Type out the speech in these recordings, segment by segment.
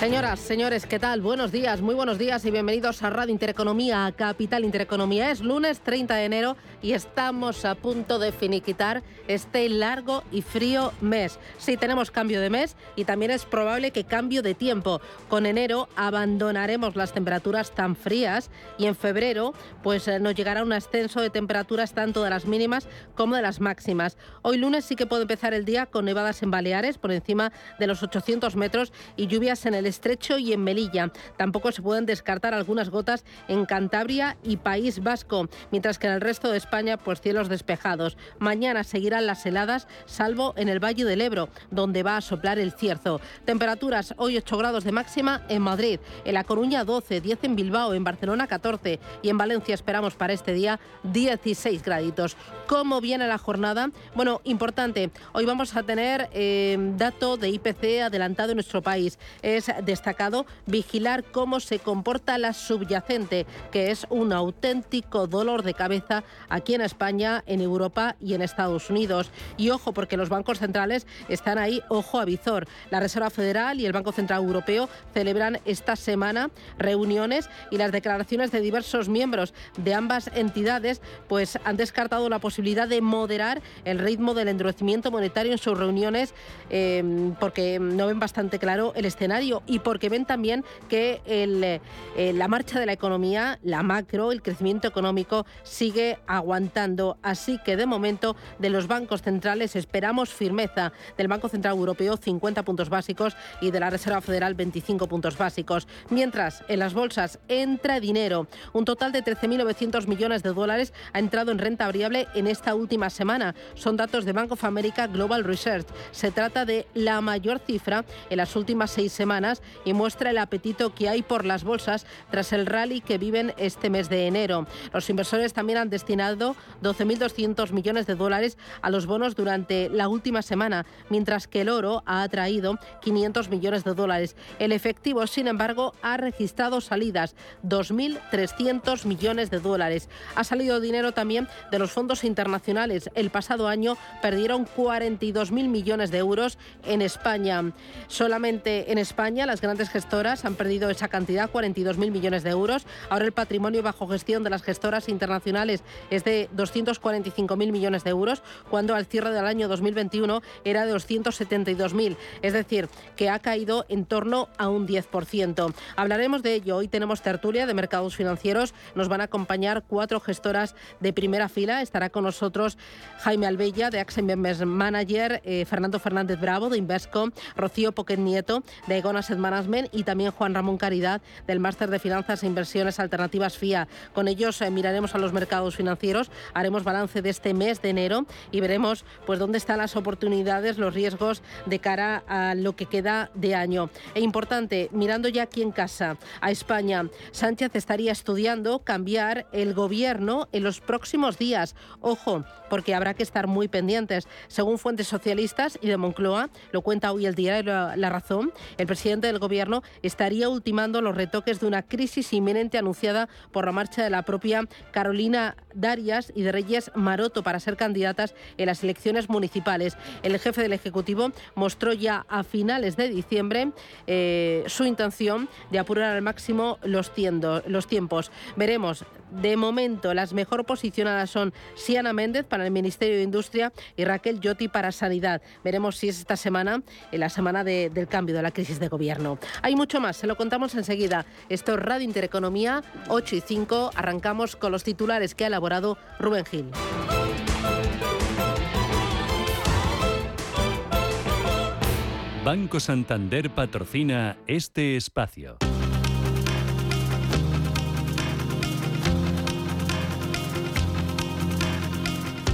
Señoras, señores, ¿qué tal? Buenos días, muy buenos días y bienvenidos a Radio Intereconomía, Capital Intereconomía. Es lunes 30 de enero y estamos a punto de finiquitar este largo y frío mes. Sí, tenemos cambio de mes y también es probable que cambio de tiempo. Con enero abandonaremos las temperaturas tan frías y en febrero pues eh, nos llegará un ascenso de temperaturas tanto de las mínimas como de las máximas. Hoy lunes sí que puede empezar el día con nevadas en Baleares por encima de los 800 metros y lluvias en el Estrecho y en Melilla. Tampoco se pueden descartar algunas gotas en Cantabria y País Vasco, mientras que en el resto de España, pues cielos despejados. Mañana seguirán las heladas, salvo en el Valle del Ebro, donde va a soplar el cierzo. Temperaturas hoy 8 grados de máxima en Madrid, en La Coruña 12, 10 en Bilbao, en Barcelona 14 y en Valencia esperamos para este día 16 graditos. ¿Cómo viene la jornada? Bueno, importante, hoy vamos a tener eh, dato de IPC adelantado en nuestro país. Es destacado vigilar cómo se comporta la subyacente, que es un auténtico dolor de cabeza aquí en España, en Europa y en Estados Unidos. Y ojo, porque los bancos centrales están ahí, ojo a visor. La Reserva Federal y el Banco Central Europeo celebran esta semana reuniones y las declaraciones de diversos miembros de ambas entidades pues han descartado la posibilidad de moderar el ritmo del endurecimiento monetario en sus reuniones eh, porque no ven bastante claro el escenario y porque ven también que eh, la marcha de la economía, la macro, el crecimiento económico sigue aguantando. Así que de momento de los bancos centrales esperamos firmeza. Del Banco Central Europeo 50 puntos básicos y de la Reserva Federal 25 puntos básicos. Mientras en las bolsas entra dinero. Un total de 13.900 millones de dólares ha entrado en renta variable en esta última semana. Son datos de Bank of America Global Research. Se trata de la mayor cifra en las últimas seis semanas y muestra el apetito que hay por las bolsas tras el rally que viven este mes de enero. Los inversores también han destinado 12.200 millones de dólares a los bonos durante la última semana, mientras que el oro ha atraído 500 millones de dólares. El efectivo, sin embargo, ha registrado salidas, 2.300 millones de dólares. Ha salido dinero también de los fondos internacionales. El pasado año perdieron 42.000 millones de euros en España. Solamente en España las grandes gestoras han perdido esa cantidad, 42.000 millones de euros. Ahora el patrimonio bajo gestión de las gestoras internacionales es de 245.000 millones de euros, cuando al cierre del año 2021 era de 272.000. Es decir, que ha caído en torno a un 10%. Hablaremos de ello. Hoy tenemos tertulia de mercados financieros. Nos van a acompañar cuatro gestoras de primera fila. Estará con nosotros Jaime Albella de Investment Manager, eh, Fernando Fernández Bravo de Invesco, Rocío Poquet Nieto de Egon Asset Management y también Juan Ramón Caridad del Máster de Finanzas e Inversiones Alternativas FIA. Con ellos eh, miraremos a los mercados financieros, haremos balance de este mes de enero y veremos pues dónde están las oportunidades, los riesgos de cara a lo que queda de año. E importante, mirando ya aquí en casa, a España, Sánchez estaría estudiando cambiar el gobierno en los próximos días. Ojo, porque habrá que estar muy pendientes. Según fuentes socialistas y de Moncloa, lo cuenta hoy el diario La Razón, el presidente del gobierno estaría ultimando los retoques de una crisis inminente anunciada por la marcha de la propia Carolina Y de Reyes Maroto para ser candidatas en las elecciones municipales. El jefe del Ejecutivo mostró ya a finales de diciembre eh, su intención de apurar al máximo los, los tiempos. Veremos de momento, las mejor posicionadas son Siana Méndez para el Ministerio de Industria y Raquel Yotti para Sanidad. Veremos si es esta semana, en la semana del cambio de la crisis de gobierno. Hay mucho más, se lo contamos enseguida. Esto es Radio Intereconomía, 8 y 5. Arrancamos con los titulares que ha elaborado Rubén Gil. Banco Santander patrocina este espacio.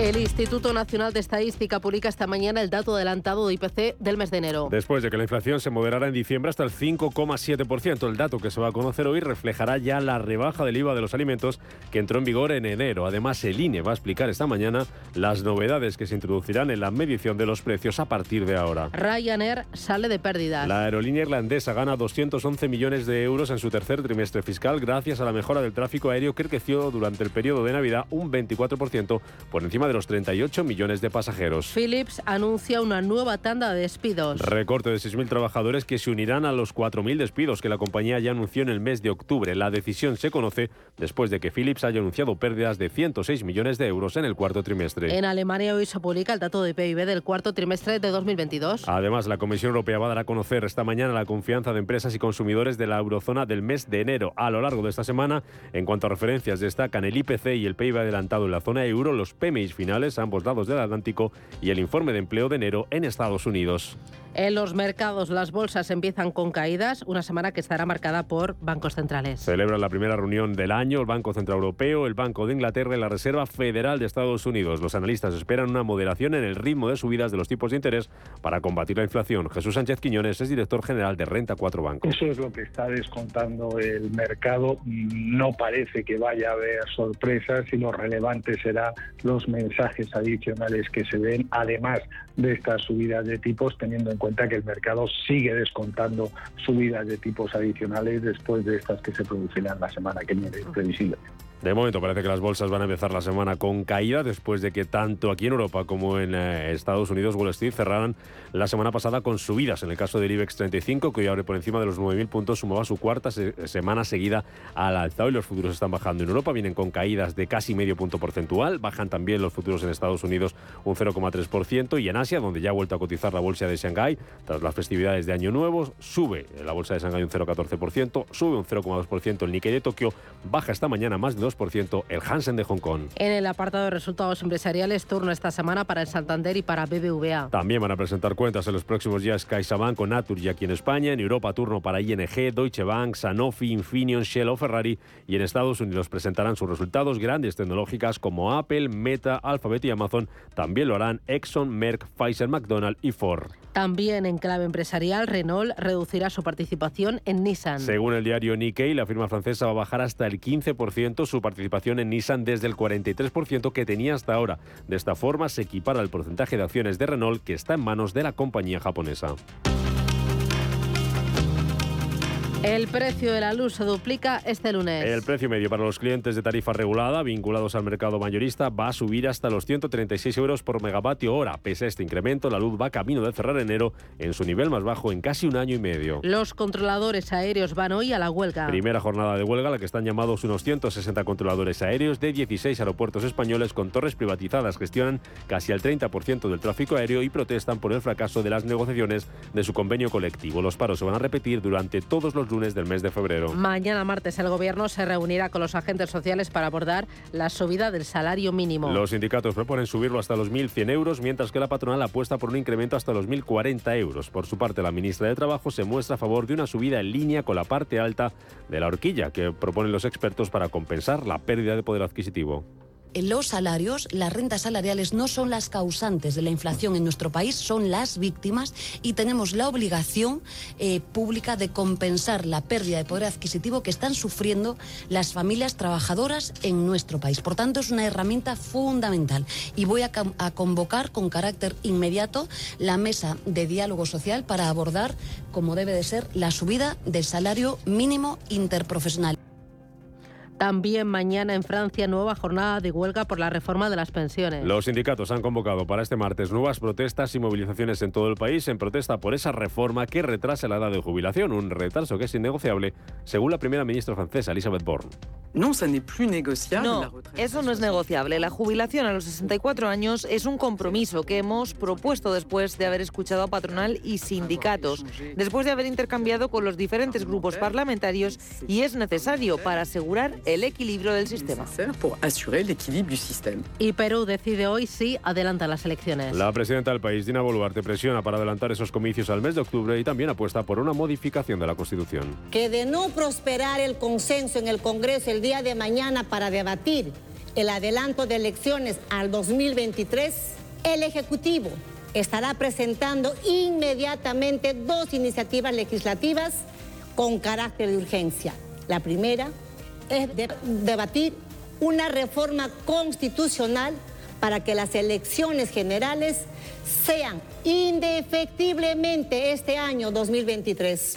El Instituto Nacional de Estadística publica esta mañana el dato adelantado de IPC del mes de enero. Después de que la inflación se moderara en diciembre hasta el 5,7%, el dato que se va a conocer hoy reflejará ya la rebaja del IVA de los alimentos que entró en vigor en enero. Además, el INE va a explicar esta mañana las novedades que se introducirán en la medición de los precios a partir de ahora. Ryanair sale de pérdidas. La aerolínea irlandesa gana 211 millones de euros en su tercer trimestre fiscal gracias a la mejora del tráfico aéreo que creció durante el periodo de Navidad un 24% por encima de de los 38 millones de pasajeros. Philips anuncia una nueva tanda de despidos. Recorte de 6.000 trabajadores que se unirán a los 4.000 despidos que la compañía ya anunció en el mes de octubre. La decisión se conoce después de que Philips haya anunciado pérdidas de 106 millones de euros en el cuarto trimestre. En Alemania hoy se publica el dato de PIB del cuarto trimestre de 2022. Además, la Comisión Europea va a dar a conocer esta mañana la confianza de empresas y consumidores de la eurozona del mes de enero. A lo largo de esta semana, en cuanto a referencias, destacan el IPC y el PIB adelantado en la zona euro, los PMI finales ambos lados del Atlántico y el informe de empleo de enero en Estados Unidos. En los mercados, las bolsas empiezan con caídas, una semana que estará marcada por bancos centrales. Celebran la primera reunión del año el Banco Central Europeo, el Banco de Inglaterra y la Reserva Federal de Estados Unidos. Los analistas esperan una moderación en el ritmo de subidas de los tipos de interés para combatir la inflación. Jesús Sánchez Quiñones es director general de Renta 4 Banco. Eso es lo que está descontando el mercado. No parece que vaya a haber sorpresas y lo relevante será los mensajes adicionales que se den, además de estas subidas de tipos, teniendo en cuenta que el mercado sigue descontando subidas de tipos adicionales después de estas que se producirán la semana que viene, previsible. De momento parece que las bolsas van a empezar la semana con caída después de que tanto aquí en Europa como en eh, Estados Unidos Wall Street cerraran la semana pasada con subidas. En el caso del IBEX 35, que hoy abre por encima de los 9.000 puntos, sumaba su cuarta semana seguida al alzado y los futuros están bajando. En Europa vienen con caídas de casi medio punto porcentual. Bajan también los futuros en Estados Unidos un 0,3% y en Asia, donde ya ha vuelto a cotizar la bolsa de Shanghái tras las festividades de Año Nuevo, sube la bolsa de Shanghái un 0,14%, sube un 0,2% el Nikkei de Tokio, baja esta mañana más de 2% el Hansen de Hong Kong. En el apartado de resultados empresariales, turno esta semana para el Santander y para BBVA. También van a presentar cuentas en los próximos días CaixaBank con y aquí en España, en Europa turno para ING, Deutsche Bank, Sanofi, Infineon, Shell o Ferrari y en Estados Unidos presentarán sus resultados grandes tecnológicas como Apple, Meta, Alphabet y Amazon. También lo harán Exxon, Merck, Pfizer, McDonald's y Ford. También en clave empresarial, Renault reducirá su participación en Nissan. Según el diario Nikkei, la firma francesa va a bajar hasta el 15% su participación en Nissan desde el 43% que tenía hasta ahora. De esta forma se equipara el porcentaje de acciones de Renault que está en manos de la compañía japonesa. El precio de la luz se duplica este lunes. El precio medio para los clientes de tarifa regulada vinculados al mercado mayorista va a subir hasta los 136 euros por megavatio hora. Pese a este incremento, la luz va camino de cerrar enero en su nivel más bajo en casi un año y medio. Los controladores aéreos van hoy a la huelga. Primera jornada de huelga, a la que están llamados unos 160 controladores aéreos de 16 aeropuertos españoles con torres privatizadas. Gestionan casi el 30% del tráfico aéreo y protestan por el fracaso de las negociaciones de su convenio colectivo. Los paros se van a repetir durante todos los lunes del mes de febrero. Mañana martes el Gobierno se reunirá con los agentes sociales para abordar la subida del salario mínimo. Los sindicatos proponen subirlo hasta los 1.100 euros, mientras que la patronal apuesta por un incremento hasta los 1.040 euros. Por su parte, la ministra de Trabajo se muestra a favor de una subida en línea con la parte alta de la horquilla que proponen los expertos para compensar la pérdida de poder adquisitivo los salarios, las rentas salariales no son las causantes de la inflación en nuestro país, son las víctimas y tenemos la obligación eh, pública de compensar la pérdida de poder adquisitivo que están sufriendo las familias trabajadoras en nuestro país. Por tanto, es una herramienta fundamental y voy a, a convocar con carácter inmediato la mesa de diálogo social para abordar, como debe de ser, la subida del salario mínimo interprofesional. También mañana en Francia nueva jornada de huelga por la reforma de las pensiones. Los sindicatos han convocado para este martes nuevas protestas y movilizaciones en todo el país en protesta por esa reforma que retrasa la edad de jubilación, un retraso que es innegociable, según la primera ministra francesa Elisabeth Borne. No, eso no es negociable. La jubilación a los 64 años es un compromiso que hemos propuesto después de haber escuchado a patronal y sindicatos, después de haber intercambiado con los diferentes grupos parlamentarios y es necesario para asegurar el equilibrio del sistema. Y Perú decide hoy si adelanta las elecciones. La presidenta del país, Dina Boluarte, presiona para adelantar esos comicios al mes de octubre y también apuesta por una modificación de la Constitución. Que de no prosperar el consenso en el Congreso el día de mañana para debatir el adelanto de elecciones al 2023, el Ejecutivo estará presentando inmediatamente dos iniciativas legislativas con carácter de urgencia. La primera es debatir una reforma constitucional para que las elecciones generales sean indefectiblemente este año 2023.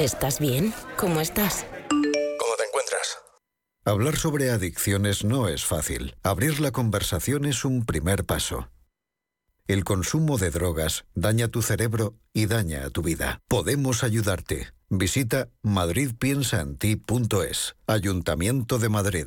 ¿Estás bien? ¿Cómo estás? ¿Cómo te encuentras? Hablar sobre adicciones no es fácil. Abrir la conversación es un primer paso. El consumo de drogas daña tu cerebro y daña a tu vida. Podemos ayudarte. Visita madridpiensaenti.es. Ayuntamiento de Madrid.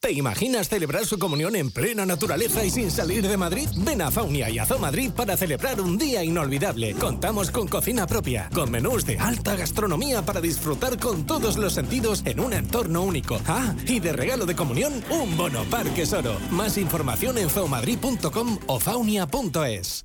¿Te imaginas celebrar su comunión en plena naturaleza y sin salir de Madrid? Ven a Faunia y a Zoo Madrid para celebrar un día inolvidable. Contamos con cocina propia, con menús de alta gastronomía para disfrutar con todos los sentidos en un entorno único. Ah, y de regalo de comunión, un bono Parque Soro. Más información en zoomadrid.com o faunia.es.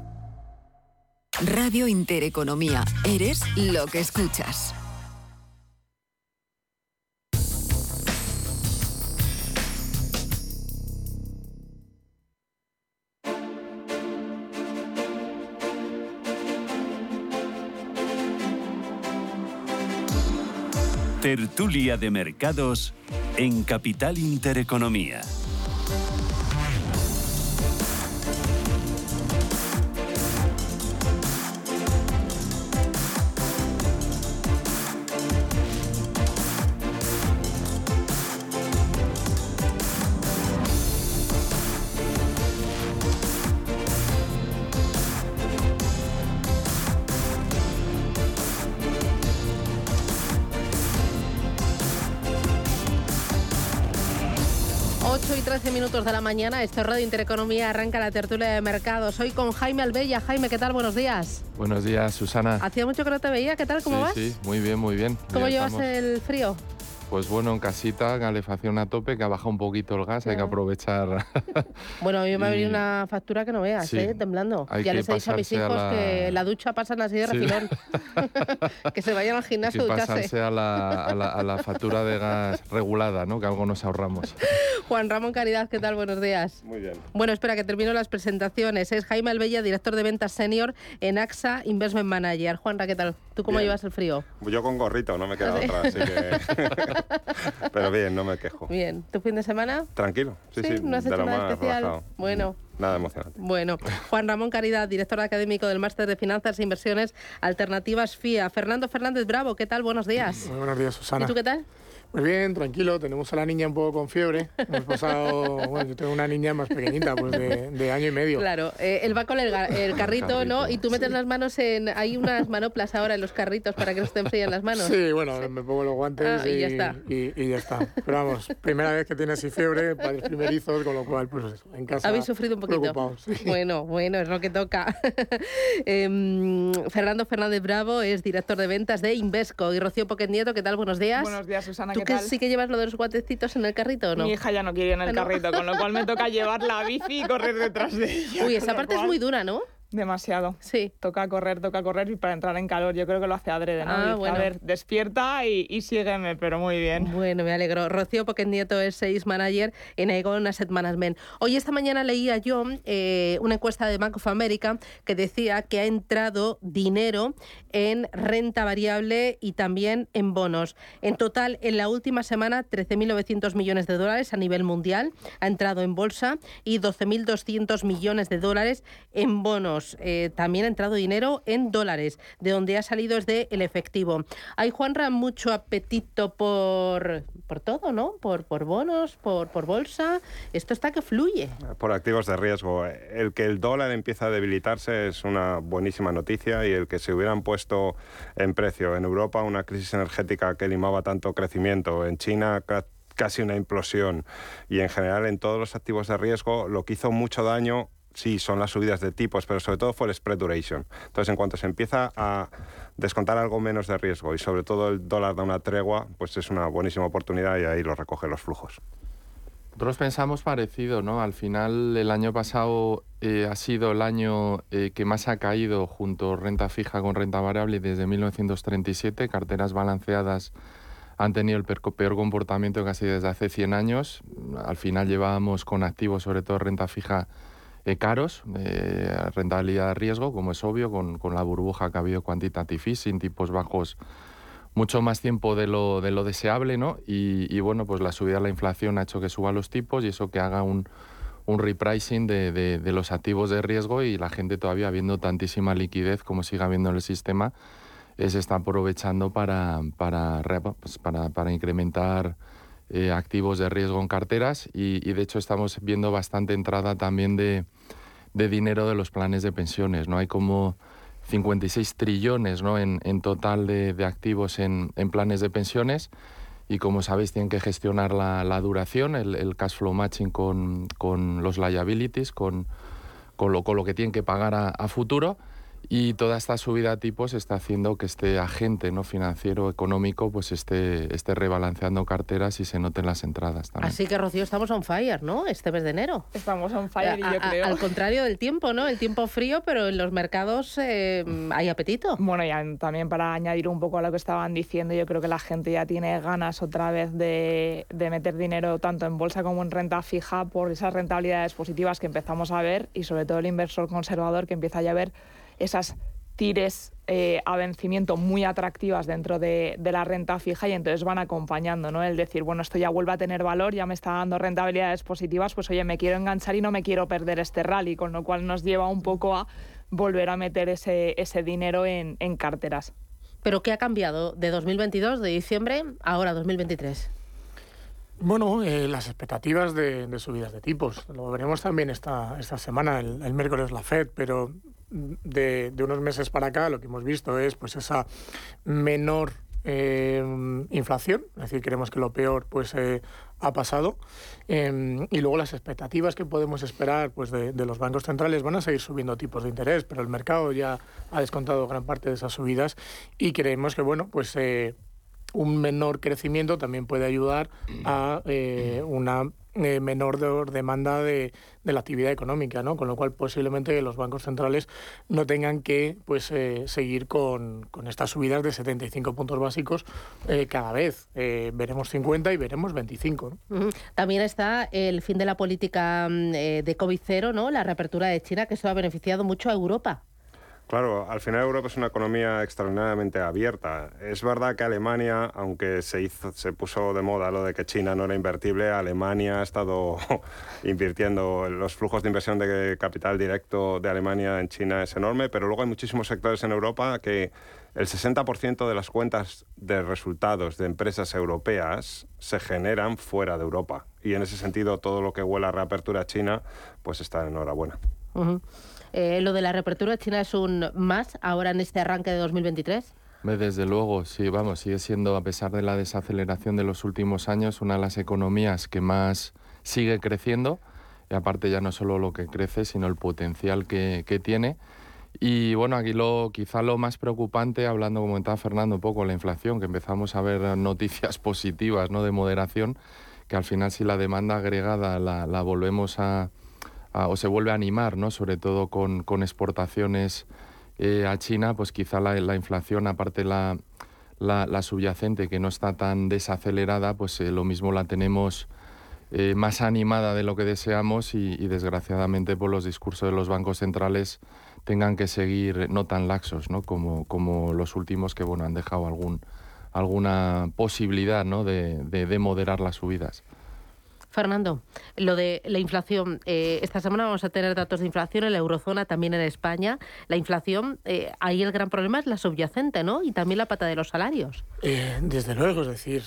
Radio Intereconomía. Eres lo que escuchas. Tertulia de Mercados en Capital Intereconomía. Minutos de la mañana, este Radio Intereconomía arranca la tertulia de mercados. Hoy con Jaime Albella. Jaime, ¿qué tal? Buenos días. Buenos días, Susana. Hacía mucho que no te veía. ¿Qué tal? ¿Cómo sí, vas? Sí, muy bien, muy bien. ¿Cómo Ya llevas estamos. el frío? Pues bueno, en casita, calefacción a tope, que ha bajado un poquito el gas, hay que aprovechar. Bueno, a mí me ha venido una factura que no veas, Sí. ¿eh? Temblando. Hay ya que les he dicho a mis pasarse a hijos la- que la ducha pasan así de Sí. refilón. que se vayan al gimnasio que a ducharse. pasarse a la, a, la, a la factura de gas regulada, ¿no? Que algo nos ahorramos. Juan Ramón Caridad, ¿qué tal? Buenos días. Muy bien. Bueno, espera que termino las presentaciones. Es Jaime Albella, director de ventas senior en AXA Investment Manager. Juanra, ¿qué tal? ¿Tú cómo Bien. llevas el frío? Yo con gorrito, no me queda ¿Ah, sí? otra, así que... Pero bien, no me quejo. Bien. ¿Tu fin de semana? Tranquilo, sí, sí, ¿No has hecho nada especial? relajado. Bueno. Nada emocionante. Bueno, Juan Ramón Caridad, director académico del Máster de Finanzas e Inversiones Alternativas FIA. Fernando Fernández Bravo, ¿qué tal? Buenos días. Muy buenos días, Susana. ¿Y tú qué tal? Pues bien, tranquilo, tenemos a la niña un poco con fiebre. Hemos pasado, bueno, yo tengo una niña más pequeñita, pues de, año y medio. Claro, eh, él va con el, carrito, ¿no? Y tú metes las manos en... Hay unas manoplas ahora en los carritos para que no se te enfríen las manos. Sí, bueno, me pongo los guantes ah, y, ya está. Y, ya está. Pero vamos, primera vez que tiene así fiebre, padres primerizos, con lo cual, pues en casa... Habéis sufrido un poquito. Bueno, bueno, es lo que toca. Em, Fernando Fernández Bravo es director de ventas de Invesco. Y Rocío Poquet Nieto, ¿qué tal? Buenos días. Buenos días, Susana que sí que llevas lo de los guantecitos en el carrito o no? Mi hija ya no quiere ir en el ah, carrito, con lo cual me toca llevar la bici y correr detrás de ella. Uy, esa parte es muy dura, ¿no? Demasiado. Sí. Toca correr, toca correr y para entrar en calor. Yo creo que lo hace adrede, ¿no? Ah, A ver, despierta y, sígueme, pero muy bien. Bueno, me alegro. Rocío Poquet Nieto es Sales Manager en Aegon Asset Management. Hoy esta mañana leía yo eh, una encuesta de Bank of America que decía que ha entrado dinero en renta variable y también en bonos. En total, en la última semana, 13.900 millones de dólares a nivel mundial ha entrado en bolsa y 12.200 millones de dólares en bonos. Eh, también ha entrado dinero en dólares, de donde ha salido es de el efectivo. Hay, Juanra, mucho apetito por, por todo, ¿no? Por, por bonos, por, por bolsa. Esto está que fluye. Por activos de riesgo. El que el dólar empieza a debilitarse es una buenísima noticia y el que se hubieran puesto en precio en Europa una crisis energética que limaba tanto crecimiento, en China casi una implosión y en general en todos los activos de riesgo, lo que hizo mucho daño sí, son las subidas de tipos, pero sobre todo fue el spread duration. Entonces, en cuanto se empieza a descontar algo menos de riesgo y sobre todo el dólar da una tregua, pues es una buenísima oportunidad y ahí lo recoge los flujos. Nosotros pensamos parecido, ¿no? Al final, el año pasado eh, ha sido el año eh, que más ha caído junto renta fija con renta variable desde 1937. Carteras balanceadas han tenido el peor comportamiento casi desde hace 100 años. Al final llevábamos con activos, sobre todo renta fija, eh, caros, eh, rentabilidad riesgo, como es obvio, con, con, la burbuja que ha habido quantitative easing, tipos bajos mucho más tiempo de lo, de lo deseable, ¿no? Y, bueno, pues la subida de la inflación ha hecho que suban los tipos y eso que haga un, un repricing de, de, los activos de riesgo y la gente todavía viendo tantísima liquidez como siga habiendo en el sistema, eh, se está aprovechando para, para, pues para, para incrementar eh, activos de riesgo en carteras y, de hecho estamos viendo bastante entrada también de, dinero de los planes de pensiones. ¿no? Hay como 56 trillones ¿no? en, total de, activos en, planes de pensiones y como sabéis tienen que gestionar la, duración, el, cash flow matching con, los liabilities, con, con, lo, con lo que tienen que pagar a futuro y toda esta subida a tipos está haciendo que este agente no financiero económico pues esté, esté rebalanceando carteras y se noten las entradas también. Así que Rocío estamos on fire, ¿no? Este mes de enero. Estamos on fire y yo creo. al contrario del tiempo, ¿no? El tiempo frío, pero en los mercados eh, hay apetito. Bueno, y también para añadir un poco a lo que estaban diciendo, yo creo que la gente ya tiene ganas otra vez de, de meter dinero tanto en bolsa como en renta fija por esas rentabilidades positivas que empezamos a ver y sobre todo el inversor conservador que empieza ya a ver esas tires eh, a vencimiento muy atractivas dentro de, la renta fija y entonces van acompañando, ¿no? El decir, bueno, esto ya vuelve a tener valor, ya me está dando rentabilidades positivas, pues oye, me quiero enganchar y no me quiero perder este rally, con lo cual nos lleva un poco a volver a meter ese, ese dinero en, carteras. ¿Pero qué ha cambiado de 2022, de diciembre, ahora 2023? Bueno, eh, las expectativas de, subidas de tipos. Lo veremos también esta, esta semana, el, el miércoles la FED, pero de, unos meses para acá lo que hemos visto es pues esa menor eh, inflación, es decir, creemos que lo peor pues eh, ha pasado. Em, y luego las expectativas que podemos esperar pues de, los bancos centrales van a seguir subiendo tipos de interés, pero el mercado ya ha descontado gran parte de esas subidas y creemos que bueno pues eh, un menor crecimiento también puede ayudar a una eh, menor demanda de, la actividad económica, ¿no? Con lo cual posiblemente los bancos centrales no tengan que pues eh, seguir con, estas subidas de 75 puntos básicos eh, cada vez. veremos 50 y veremos 25. También está el fin de la política mm, de COVID-0, ¿no? La reapertura de China, que eso ha beneficiado mucho a Europa. Claro, al final Europa es una economía extraordinariamente abierta. Es verdad que Alemania, aunque se hizo, se puso de moda lo de que China no era invertible, Alemania ha estado invirtiendo. Los flujos de inversión de capital directo de Alemania en China es enorme, pero luego hay muchísimos sectores en Europa que el 60% de las cuentas de resultados de empresas europeas se generan fuera de Europa. Y en ese sentido, todo lo que huele a reapertura china, pues está enhorabuena. Eh, ¿Lo de la reapertura china es un más ahora en este arranque de 2023? Desde luego, sí, vamos, sigue siendo, a pesar de la desaceleración de los últimos años, una de las economías que más sigue creciendo. Y aparte ya no solo lo que crece, sino el potencial que, que tiene. Y bueno, aquí lo, quizá lo más preocupante, hablando, como comentaba Fernando, un poco la inflación, que empezamos a ver noticias positivas ¿no? de moderación, que al final si la demanda agregada la, la volvemos a, o se vuelve a animar, ¿no? sobre todo con, con exportaciones eh, a China, pues quizá la, la inflación, aparte la, la, subyacente, que no está tan desacelerada, pues eh, lo mismo la tenemos eh, más animada de lo que deseamos y, desgraciadamente por los discursos de los bancos centrales tengan que seguir no tan laxos ¿no? Como, como los últimos que bueno, han dejado algún, alguna posibilidad ¿no? de, de moderar las subidas. Fernando, lo de la inflación. Eh, esta semana vamos a tener datos de inflación en la eurozona, también en España. La inflación, eh, ahí el gran problema es la subyacente, ¿no? Y también la pata de los salarios. Eh, desde luego, es decir,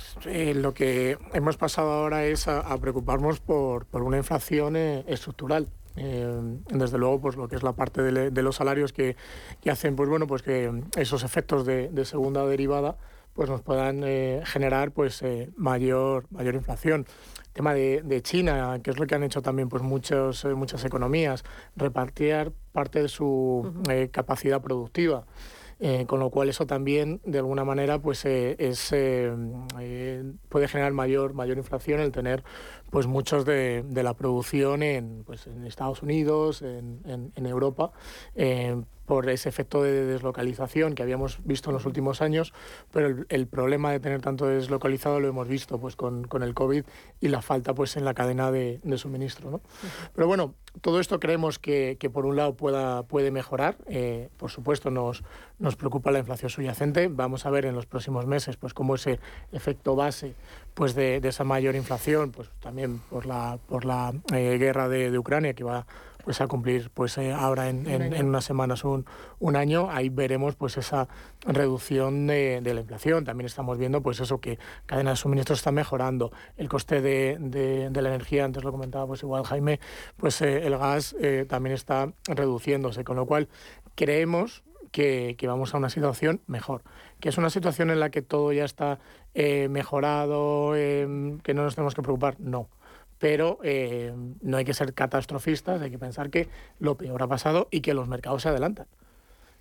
lo que hemos pasado ahora es a, preocuparnos por, una inflación estructural. desde luego, pues lo que es la parte de, los salarios que, hacen, pues bueno, pues que esos efectos de segunda derivada pues nos puedan generar pues mayor mayor inflación tema de, China, que es lo que han hecho también pues muchos, eh, muchas economías, repartir parte de su eh, capacidad productiva. Eh, con lo cual eso también de alguna manera pues es, puede generar mayor mayor inflación el tener pues muchos de, de la producción en, pues, en Estados Unidos en, en, en Europa por ese efecto de deslocalización que habíamos visto en los últimos años, pero el, problema de tener tanto deslocalizado lo hemos visto pues con, con el COVID y la falta pues en la cadena de, suministro. ¿no? Pero bueno, todo esto creemos que, que, por un lado pueda, puede mejorar. Eh, por supuesto nos, nos preocupa la inflación subyacente. Vamos a ver en los próximos meses pues cómo ese efecto base pues de, de esa mayor inflación, pues también por la, por la eh, guerra de, de Ucrania que va pues a cumplir pues eh, ahora en, en, unas semanas un, un, año ahí veremos pues esa reducción de, de, la inflación. También estamos viendo pues eso que cadena de suministro está mejorando. El coste de, de, la energía antes lo comentaba pues igual Jaime pues eh, el gas eh, también está reduciéndose con lo cual creemos que, que, vamos a una situación mejor, que es una situación en la que todo ya está mejorado, que no nos tenemos que preocupar, no pero eh, no hay que ser catastrofistas, hay que pensar que lo peor ha pasado y que los mercados se adelantan.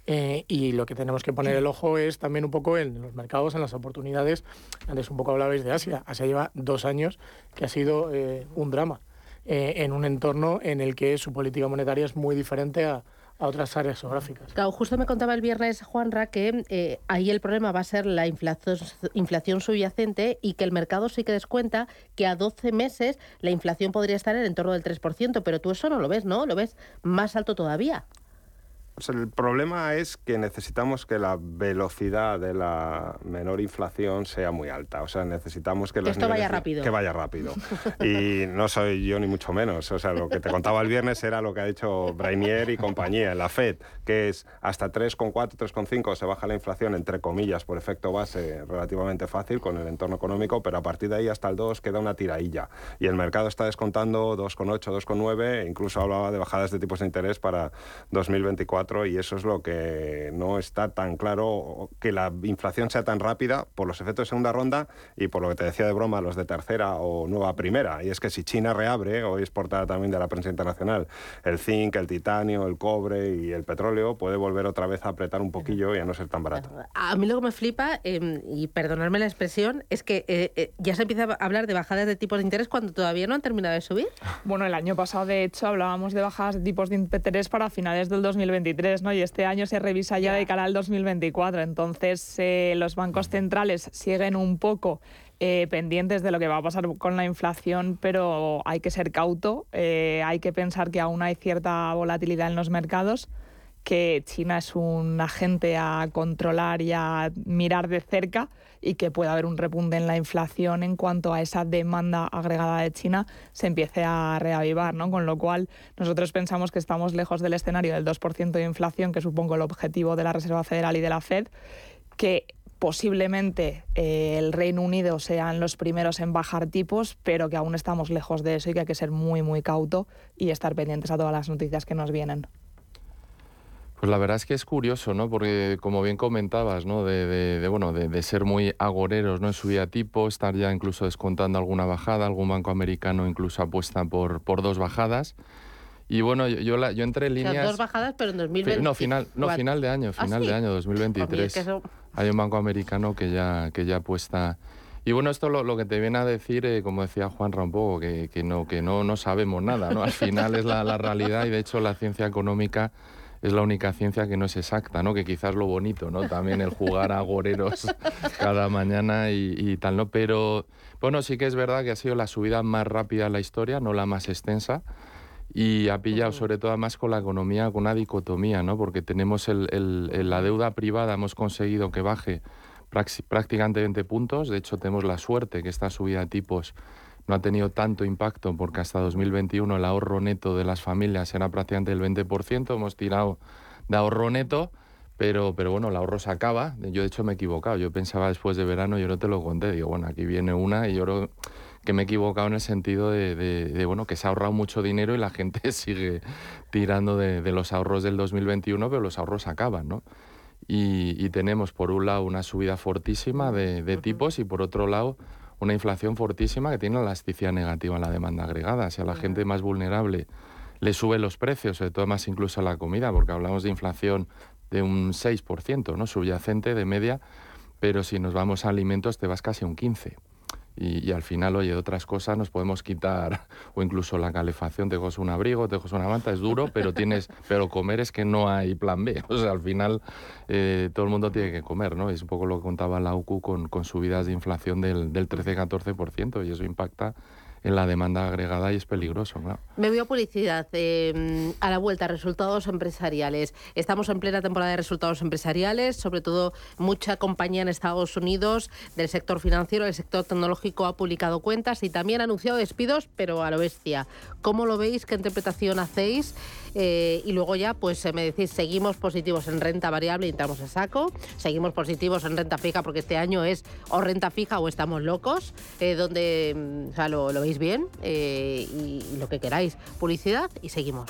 Eh, y lo que tenemos que poner el ojo es también un poco en los mercados, en las oportunidades. Antes un poco hablabais de Asia. Asia lleva dos años que ha sido eh, un drama en un entorno en el que su política monetaria es muy diferente a, a otras áreas geográficas. Claro, justo me contaba el viernes Juanra que eh, ahí el problema va a ser la inflación, inflación subyacente y que el mercado sí que descuenta que a 12 meses la inflación podría estar en el entorno del 3%, pero tú eso no lo ves, ¿no? Lo ves más alto todavía el problema es que necesitamos que la velocidad de la menor inflación sea muy alta. O sea, necesitamos que, que esto vaya rápido. Que vaya rápido. y no soy yo ni mucho menos. O sea, lo que te contaba el viernes era lo que ha dicho Brainier y compañía la Fed, que es hasta 3,4, 3,5 se baja la inflación, entre comillas, por efecto base, relativamente fácil con el entorno económico, pero a partir de ahí hasta el 2 queda una tirailla. Y el mercado está descontando 2,8, 2,9, incluso hablaba de bajadas de tipos de interés para 2024 y eso es lo que no está tan claro, que la inflación sea tan rápida por los efectos de segunda ronda y por lo que te decía de broma, los de tercera o nueva primera. Y es que si China reabre, hoy es portada también de la prensa internacional, el zinc, el titanio, el cobre y el petróleo puede volver otra vez a apretar un poquillo y a no ser tan barato. A mí lo que me flipa, em, y perdonarme la expresión, es que eh, eh, ya se empieza a hablar de bajadas de tipos de interés cuando todavía no han terminado de subir. Bueno, el año pasado, de hecho, hablábamos de bajadas de tipos de interés para finales del 2023 ¿no? Y este año se revisa ya de cara al 2024. Entonces, eh, los bancos centrales siguen un poco eh, pendientes de lo que va a pasar con la inflación, pero hay que ser cauto, eh, hay que pensar que aún hay cierta volatilidad en los mercados que China es un agente a controlar y a mirar de cerca y que puede haber un repunte en la inflación en cuanto a esa demanda agregada de China se empiece a reavivar, ¿no? Con lo cual nosotros pensamos que estamos lejos del escenario del 2% de inflación que supongo el objetivo de la Reserva Federal y de la Fed, que posiblemente eh, el Reino Unido sean los primeros en bajar tipos, pero que aún estamos lejos de eso y que hay que ser muy, muy cauto y estar pendientes a todas las noticias que nos vienen. Pues la verdad es que es curioso, ¿no? Porque como bien comentabas, ¿no? De, bueno, de, ser muy agoreros, ¿no? En subida tipo, estar ya incluso descontando alguna bajada, algún banco americano incluso apuesta por, por dos bajadas. Y bueno, yo, yo, yo entré en líneas... dos bajadas, pero en 2020. No, final, no, final de año, ¿Ah, final de año, 2023. Hay un banco americano que ya, que ya apuesta... Y bueno, esto lo, lo que te viene a decir, eh, como decía Juan Rampogo, que, que, no, que no, no sabemos nada, ¿no? Al final es la, la realidad y de hecho la ciencia económica es la única ciencia que no es exacta, ¿no? Que quizás lo bonito, ¿no? También el jugar a goreros cada mañana y, tal, ¿no? Pero bueno, sí que es verdad que ha sido la subida más rápida en la historia, no la más extensa. Y ha pillado sobre todo más con la economía, con una dicotomía, ¿no? Porque tenemos el, la deuda privada, hemos conseguido que baje prácticamente 20 puntos. De hecho, tenemos la suerte que esta subida de tipos no ha tenido tanto impacto porque hasta 2021 el ahorro neto de las familias era prácticamente el 20%, hemos tirado de ahorro neto, pero, pero bueno, el ahorro se acaba. Yo de hecho me he equivocado, yo pensaba después de verano, yo no te lo conté, digo, bueno, aquí viene una y yo creo que me he equivocado en el sentido de, bueno, que se ha ahorrado mucho dinero y la gente sigue tirando de, los ahorros del 2021, pero los ahorros acaban, ¿no? Y, tenemos por un lado una subida fortísima de tipos y por otro lado una inflación fortísima que tiene una elasticidad negativa en la demanda agregada. Si a la gente más vulnerable le sube los precios, sobre todo más incluso a la comida, porque hablamos de inflación de un 6%, ¿no? subyacente de media, pero si nos vamos a alimentos te vas casi a un 15%. Y, al final, oye, otras cosas nos podemos quitar, o incluso la calefacción, te coges un abrigo, te coges una manta, es duro, pero tienes, pero comer es que no hay plan B. O sea, al final eh, todo el mundo tiene que comer, ¿no? Es un poco lo que contaba la UCU con, con subidas de inflación del, del 13-14%, y eso impacta en la demanda agregada y es peligroso. Me veo publicidad em, a la vuelta, resultados empresariales. Estamos en plena temporada de resultados empresariales, sobre todo mucha compañía en Estados Unidos del sector financiero, el sector tecnológico ha publicado cuentas y también ha anunciado despidos, pero a lo bestia. ¿Cómo lo veis? ¿Qué interpretación hacéis? Eh, y luego ya, pues me decís, seguimos positivos en renta variable y entramos a saco, seguimos positivos en renta fija porque este año es o renta fija o estamos locos, eh, donde mm, lo, veis bien eh, y lo que queráis. Publicidad y seguimos.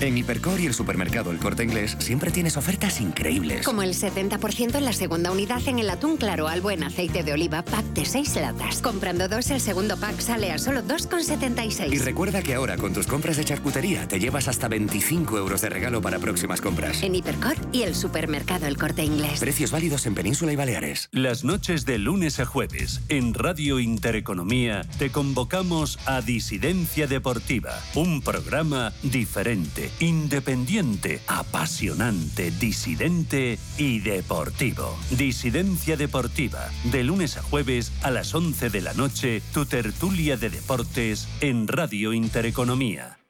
En Hipercor y el supermercado El Corte Inglés siempre tienes ofertas increíbles. Como el 70% en la segunda unidad en el atún claro al buen aceite de oliva pack de 6 latas. Comprando dos, el segundo pack sale a solo 2,76. Y recuerda que ahora con tus compras de charcutería te llevas hasta 25 euros de regalo para próximas compras. En Hipercor y el supermercado El Corte Inglés. Precios válidos en Península y Baleares. Las noches de lunes a jueves en Radio Intereconomía te convocamos a Disidencia Deportiva, un programa diferente independiente, apasionante, disidente y deportivo. Disidencia Deportiva, de lunes a jueves a las 11 de la noche, tu tertulia de deportes en Radio Intereconomía.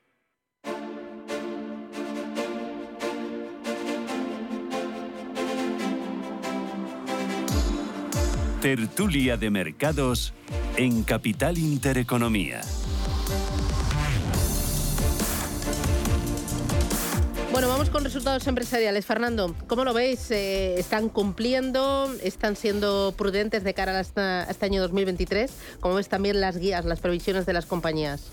Tertulia de Mercados en Capital Intereconomía. Bueno, vamos con resultados empresariales. Fernando, ¿cómo lo veis? Eh, ¿Están cumpliendo? ¿Están siendo prudentes de cara a, este año 2023? ¿Cómo ves también las guías, las previsiones de las compañías?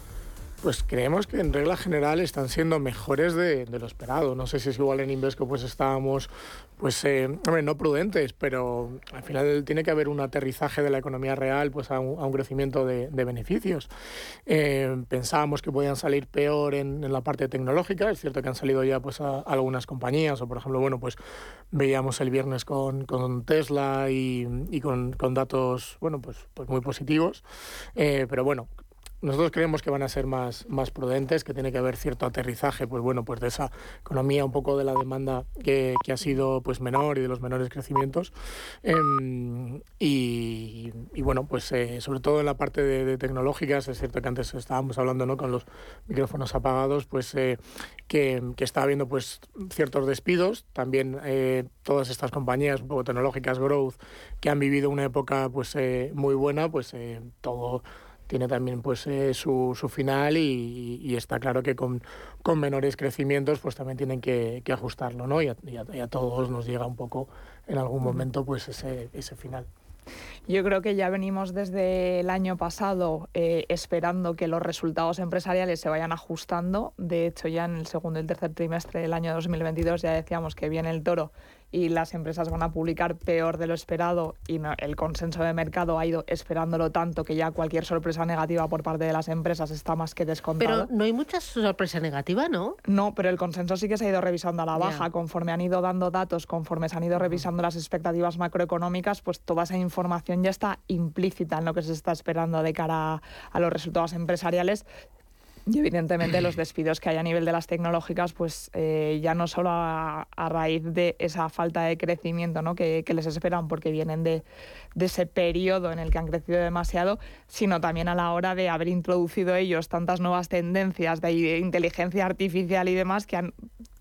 Pues creemos que en regla general están siendo mejores de, lo esperado. No sé si es igual en Invesco pues estábamos, pues, eh, no prudentes, pero al final tiene que haber un aterrizaje de la economía real pues a un, crecimiento de, beneficios. Eh, pensábamos que podían salir peor en, la parte tecnológica, es cierto que han salido ya pues algunas compañías, o por ejemplo, bueno, pues veíamos el viernes con, con Tesla y, con, datos, bueno, pues, pues muy positivos, eh, pero bueno, nosotros creemos que van a ser más, más prudentes, que tiene que haber cierto aterrizaje, pues bueno, pues de esa economía, un poco de la demanda que, que ha sido pues menor y de los menores crecimientos. Em, y, y, bueno, pues eh, sobre todo en la parte de, tecnológicas, es cierto que antes estábamos hablando ¿no? con los micrófonos apagados, pues eh, que, que, está habiendo pues ciertos despidos, también eh, todas estas compañías un poco tecnológicas, growth, que han vivido una época pues muy buena, pues todo tiene también pues eh, su, su, final y, está claro que con, con, menores crecimientos pues también tienen que, que ajustarlo, ¿no? Y a, a, todos nos llega un poco en algún momento pues ese, ese final. Yo creo que ya venimos desde el año pasado eh, esperando que los resultados empresariales se vayan ajustando. De hecho, ya en el segundo y el tercer trimestre del año 2022 ya decíamos que viene el toro y las empresas van a publicar peor de lo esperado y el consenso de mercado ha ido esperándolo tanto que ya cualquier sorpresa negativa por parte de las empresas está más que descontado. Pero no hay mucha sorpresa negativa, ¿no? No, pero el consenso sí que se ha ido revisando a la baja. Conforme han ido dando datos, conforme se han ido revisando las expectativas macroeconómicas, pues toda esa información ya está implícita en lo que se está esperando de cara a los resultados empresariales y evidentemente los despidos que hay a nivel de las tecnológicas, pues eh, ya no solo a, raíz de esa falta de crecimiento ¿no? que, les esperan porque vienen de, de, ese periodo en el que han crecido demasiado, sino también a la hora de haber introducido ellos tantas nuevas tendencias de inteligencia artificial y demás que han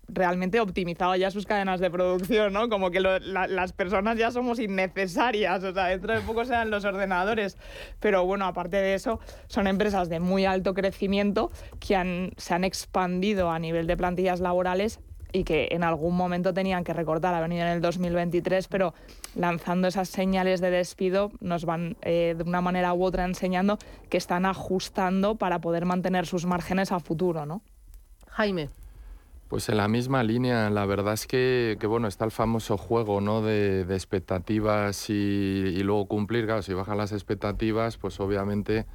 realmente optimizado ya sus cadenas de producción, ¿no? Como que las personas ya somos innecesarias, o sea, dentro de poco serán los ordenadores. Pero bueno, aparte de eso, son empresas de muy alto crecimiento que se han expandido a nivel de plantillas laborales y que en algún momento tenían que recortar, ha venido en el 2023, pero lanzando esas señales de despido nos van eh, de una manera u otra enseñando que están ajustando para poder mantener sus márgenes a futuro, ¿no? Jaime. Pues en la misma línea, la verdad es que, bueno, está el famoso juego ¿no? de, expectativas y, luego cumplir. Claro, si bajan las expectativas, pues obviamente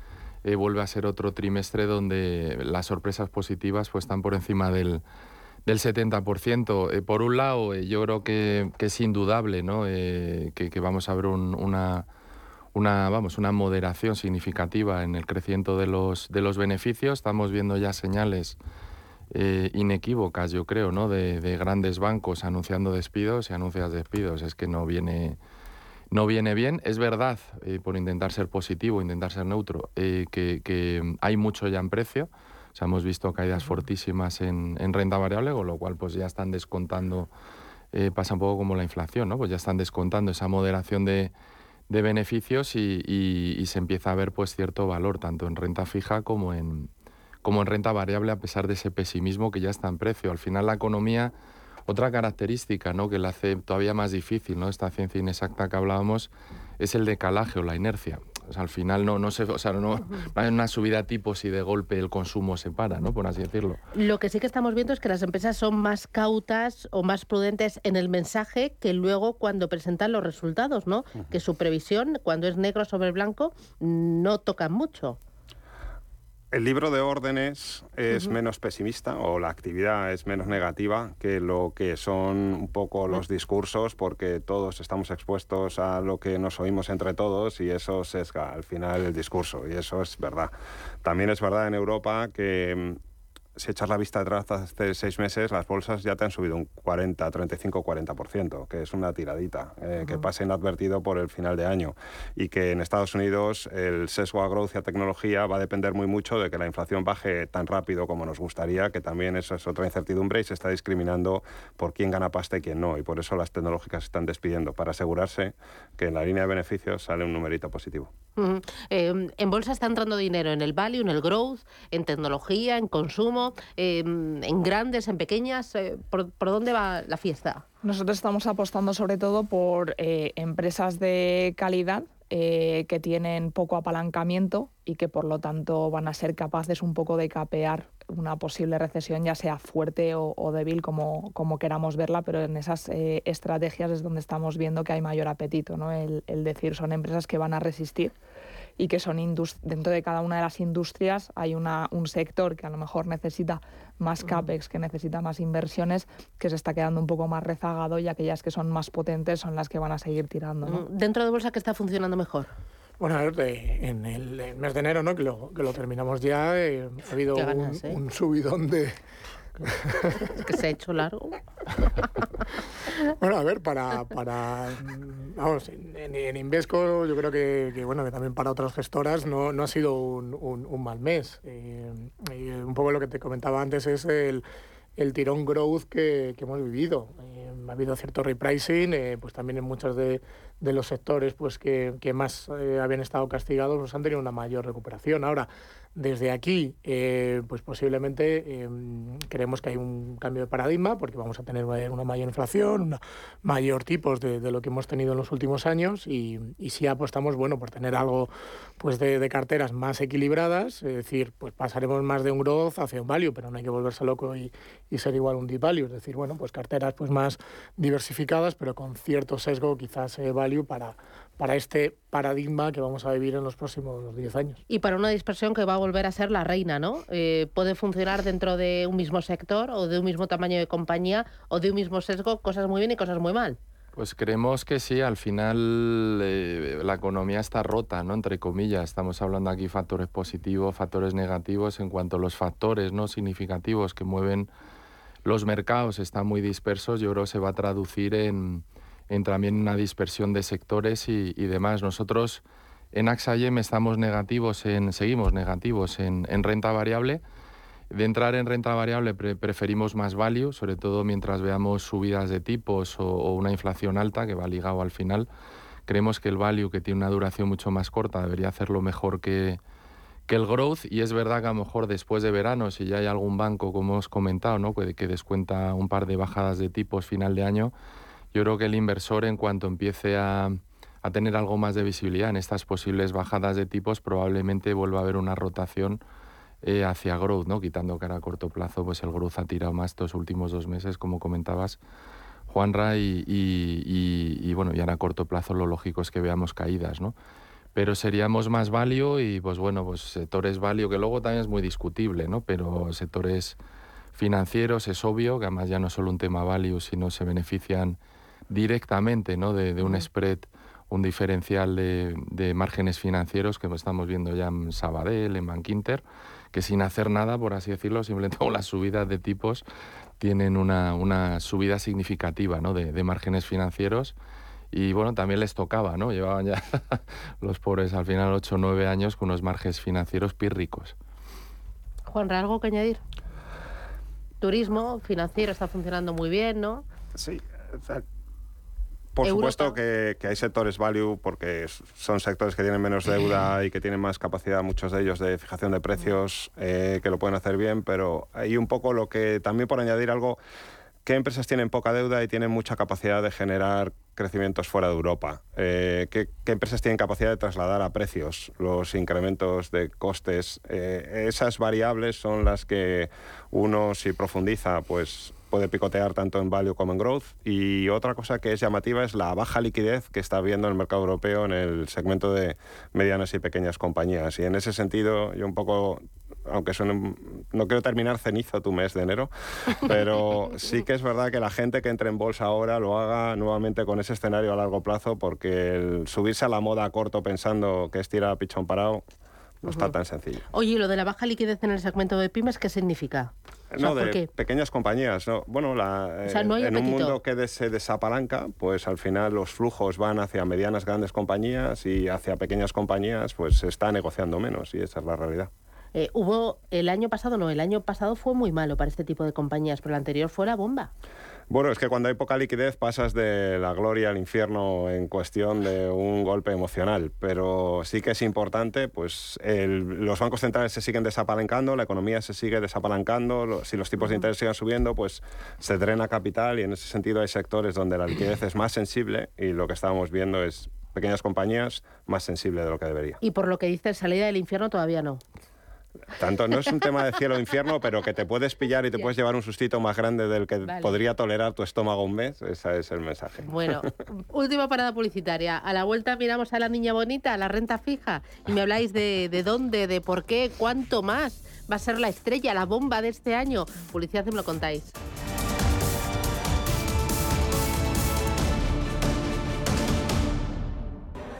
eh, vuelve a ser otro trimestre donde las sorpresas positivas pues, están por encima del, del 70%. Eh, por un lado, eh, yo creo que, es indudable ¿no? que, vamos a ver una, una, vamos, una moderación significativa en el crecimiento de los, de los beneficios. Estamos viendo ya señales eh, inequívocas, yo creo, ¿no? De, grandes bancos anunciando despidos y anuncias despidos. Es que no viene, no viene bien. Es verdad, eh, por intentar ser positivo, intentar ser neutro, eh, que, hay mucho ya en precio. O sea, hemos visto caídas fortísimas en, renta variable, con lo cual pues ya están descontando, pasa un poco como la inflación, ¿no? Pues ya están descontando esa moderación de, beneficios y, y, se empieza a ver pues cierto valor tanto en renta fija como en, como en renta variable a pesar de ese pesimismo que ya está en precio. Al final la economía, otra característica ¿no? que la hace todavía más difícil, ¿no? esta ciencia inexacta que hablábamos, es el decalaje o la inercia. al final no, no se, o sea, no, hay una subida tipo si de golpe el consumo se para, ¿no? Por así decirlo. Lo que sí que estamos viendo es que las empresas son más cautas o más prudentes en el mensaje que luego cuando presentan los resultados, ¿no? Que su previsión, cuando es negro sobre blanco, no toca mucho. El libro de órdenes es menos pesimista o la actividad es menos negativa que lo que son un poco los discursos porque todos estamos expuestos a lo que nos oímos entre todos y eso sesga al final el discurso y eso es verdad. También es verdad en Europa que si echas la vista atrás hace seis meses, las bolsas ya te han subido un 40, 35, 40%, que es una tiradita, eh, que pasa inadvertido por el final de año. Y que en Estados Unidos el sesgo a growth y a tecnología va a depender muy mucho de que la inflación baje tan rápido como nos gustaría, que también eso es otra incertidumbre y se está discriminando por quién gana pasta y quién no. Y por eso las tecnológicas están despidiendo, para asegurarse que en la línea de beneficios sale un numerito positivo. Em, en bolsa está entrando dinero en el value, en el growth, en tecnología, en consumo, em, en grandes, en pequeñas. Eh, ¿por, dónde va la fiesta? Nosotros estamos apostando sobre todo por eh, empresas de calidad eh, que tienen poco apalancamiento y que por lo tanto van a ser capaces un poco de capear una posible recesión, ya sea fuerte o, débil, como, queramos verla, pero en esas estrategias es donde estamos viendo que hay mayor apetito, ¿no? el decir son empresas que van a resistir y que son dentro de cada una de las industrias hay una, un sector que a lo mejor necesita más CAPEX, que necesita más inversiones, que se está quedando un poco más rezagado y aquellas que son más potentes son las que van a seguir tirando. ¿no? ¿Dentro de bolsa que está funcionando mejor? Bueno, en el mes de enero, ¿no? que, lo, que lo terminamos ya, eh, ha habido un, ¿eh? un subidón de, que se ha hecho largo. bueno, a ver, para, para vamos, en, Invesco yo creo que, bueno, que también para otras gestoras no, no ha sido un, un, mal mes. Eh, un poco lo que te comentaba antes es el, el tirón growth que, que hemos vivido. Eh, ha habido cierto repricing, eh, pues también en muchos de, de los sectores pues que, que más habían estado castigados pues han tenido una mayor recuperación. Ahora, desde aquí, eh, pues posiblemente em, creemos que hay un cambio de paradigma porque vamos a tener una mayor inflación, una mayor tipos de, lo que hemos tenido en los últimos años y, y si apostamos, bueno, por tener algo pues de, carteras más equilibradas, es decir, pues pasaremos más de un growth hacia un value, pero no hay que volverse loco y, y ser igual un deep value, es decir, bueno, pues carteras pues más diversificadas, pero con cierto sesgo quizás eh, value para para este paradigma que vamos a vivir en los próximos 10 años. Y para una dispersión que va a volver a ser la reina, ¿no? Eh, puede funcionar dentro de un mismo sector o de un mismo tamaño de compañía o de un mismo sesgo, cosas muy bien y cosas muy mal. Pues creemos que sí, al final eh, la economía está rota, ¿no? Entre comillas, estamos hablando aquí factores positivos, factores negativos, en cuanto a los factores no significativos que mueven los mercados están muy dispersos, yo creo que se va a traducir en, en también una dispersión de sectores y, demás. Nosotros en AXAYEM estamos negativos en, seguimos negativos en, renta variable. De entrar en renta variable preferimos más value, sobre todo mientras veamos subidas de tipos o, una inflación alta que va ligado al final. Creemos que el value, que tiene una duración mucho más corta, debería hacerlo mejor que, que el growth. Y es verdad que a lo mejor después de verano, si ya hay algún banco, como hemos comentado, ¿no? que, que descuenta un par de bajadas de tipos final de año, yo creo que el inversor en cuanto empiece a, tener algo más de visibilidad en estas posibles bajadas de tipos, probablemente vuelva a haber una rotación eh, hacia growth, ¿no? Quitando que ahora a corto plazo, pues el growth ha tirado más estos últimos dos meses, como comentabas, Juanra, y, y, bueno, y ahora a corto plazo lo lógico es que veamos caídas, ¿no? Pero seríamos más value y, pues bueno, pues sectores value, que luego también es muy discutible, ¿no? Pero sectores financieros es obvio, que además ya no es solo un tema value, sino se benefician directamente ¿no? de, un spread, un diferencial de, márgenes financieros que estamos viendo ya en Sabadell, en Bankinter, que sin hacer nada, por así decirlo, simplemente con las subidas de tipos tienen una, subida significativa ¿no? de, márgenes financieros. Y bueno, también les tocaba, ¿no? Llevaban ya los pobres al final 8 o 9 años con unos márgenes financieros pírricos. Juan, ¿algo que añadir? Turismo, financiero está funcionando muy bien, ¿no? Sí, por supuesto que, hay sectores value porque son sectores que tienen menos deuda y que tienen más capacidad, muchos de ellos, de fijación de precios, eh, que lo pueden hacer bien, pero hay un poco lo que también por añadir algo, ¿qué empresas tienen poca deuda y tienen mucha capacidad de generar crecimientos fuera de Europa? Eh, ¿qué, empresas tienen capacidad de trasladar a precios los incrementos de costes? Eh, esas variables son las que uno, si profundiza, pues puede picotear tanto en value como en growth. Y otra cosa que es llamativa es la baja liquidez que está viendo el mercado europeo en el segmento de medianas y pequeñas compañías. Y en ese sentido, yo un poco, aunque suene, no quiero terminar cenizo tu mes de enero, pero sí que es verdad que la gente que entre en bolsa ahora lo haga nuevamente con ese escenario a largo plazo, porque el subirse a la moda a corto pensando que es tirar a pichón parado, no está tan sencillo. Oye, lo de la baja liquidez en el segmento de pymes, ¿qué significa? no, de pequeñas compañías. No. Bueno, la, en un mundo que se desapalanca, pues al final los flujos van hacia medianas, grandes compañías y hacia pequeñas compañías, pues se está negociando menos y esa es la realidad. Eh, hubo el año pasado, no, el año pasado fue muy malo para este tipo de compañías, pero el anterior fue la bomba. Bueno, es que cuando hay poca liquidez pasas de la gloria al infierno en cuestión de un golpe emocional, pero sí que es importante, pues los bancos centrales se siguen desapalancando, la economía se sigue desapalancando, si los tipos de interés siguen subiendo, pues se drena capital y en ese sentido hay sectores donde la liquidez es más sensible y lo que estábamos viendo es pequeñas compañías más sensible de lo que debería. Y por lo que dice, salida del infierno todavía no. Tanto no es un tema de cielo o infierno, pero que te puedes pillar y te puedes llevar un sustito más grande del que podría tolerar tu estómago un mes, ese es el mensaje. Bueno, última parada publicitaria. A la vuelta miramos a la niña bonita, a la renta fija, y me habláis de, de dónde, de por qué, cuánto más va a ser la estrella, la bomba de este año. Publicidad, me lo contáis.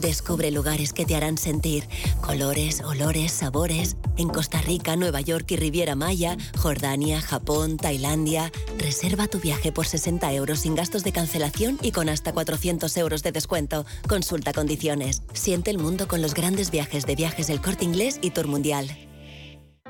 Descubre lugares que te harán sentir colores, olores, sabores. En Costa Rica, Nueva York y Riviera Maya, Jordania, Japón, Tailandia. Reserva tu viaje por 60 euros sin gastos de cancelación y con hasta 400 euros de descuento. Consulta condiciones. Siente el mundo con los grandes viajes de viajes del corte inglés y Tour Mundial.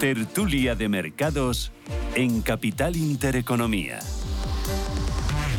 Tertulia de Mercados en Capital Intereconomía.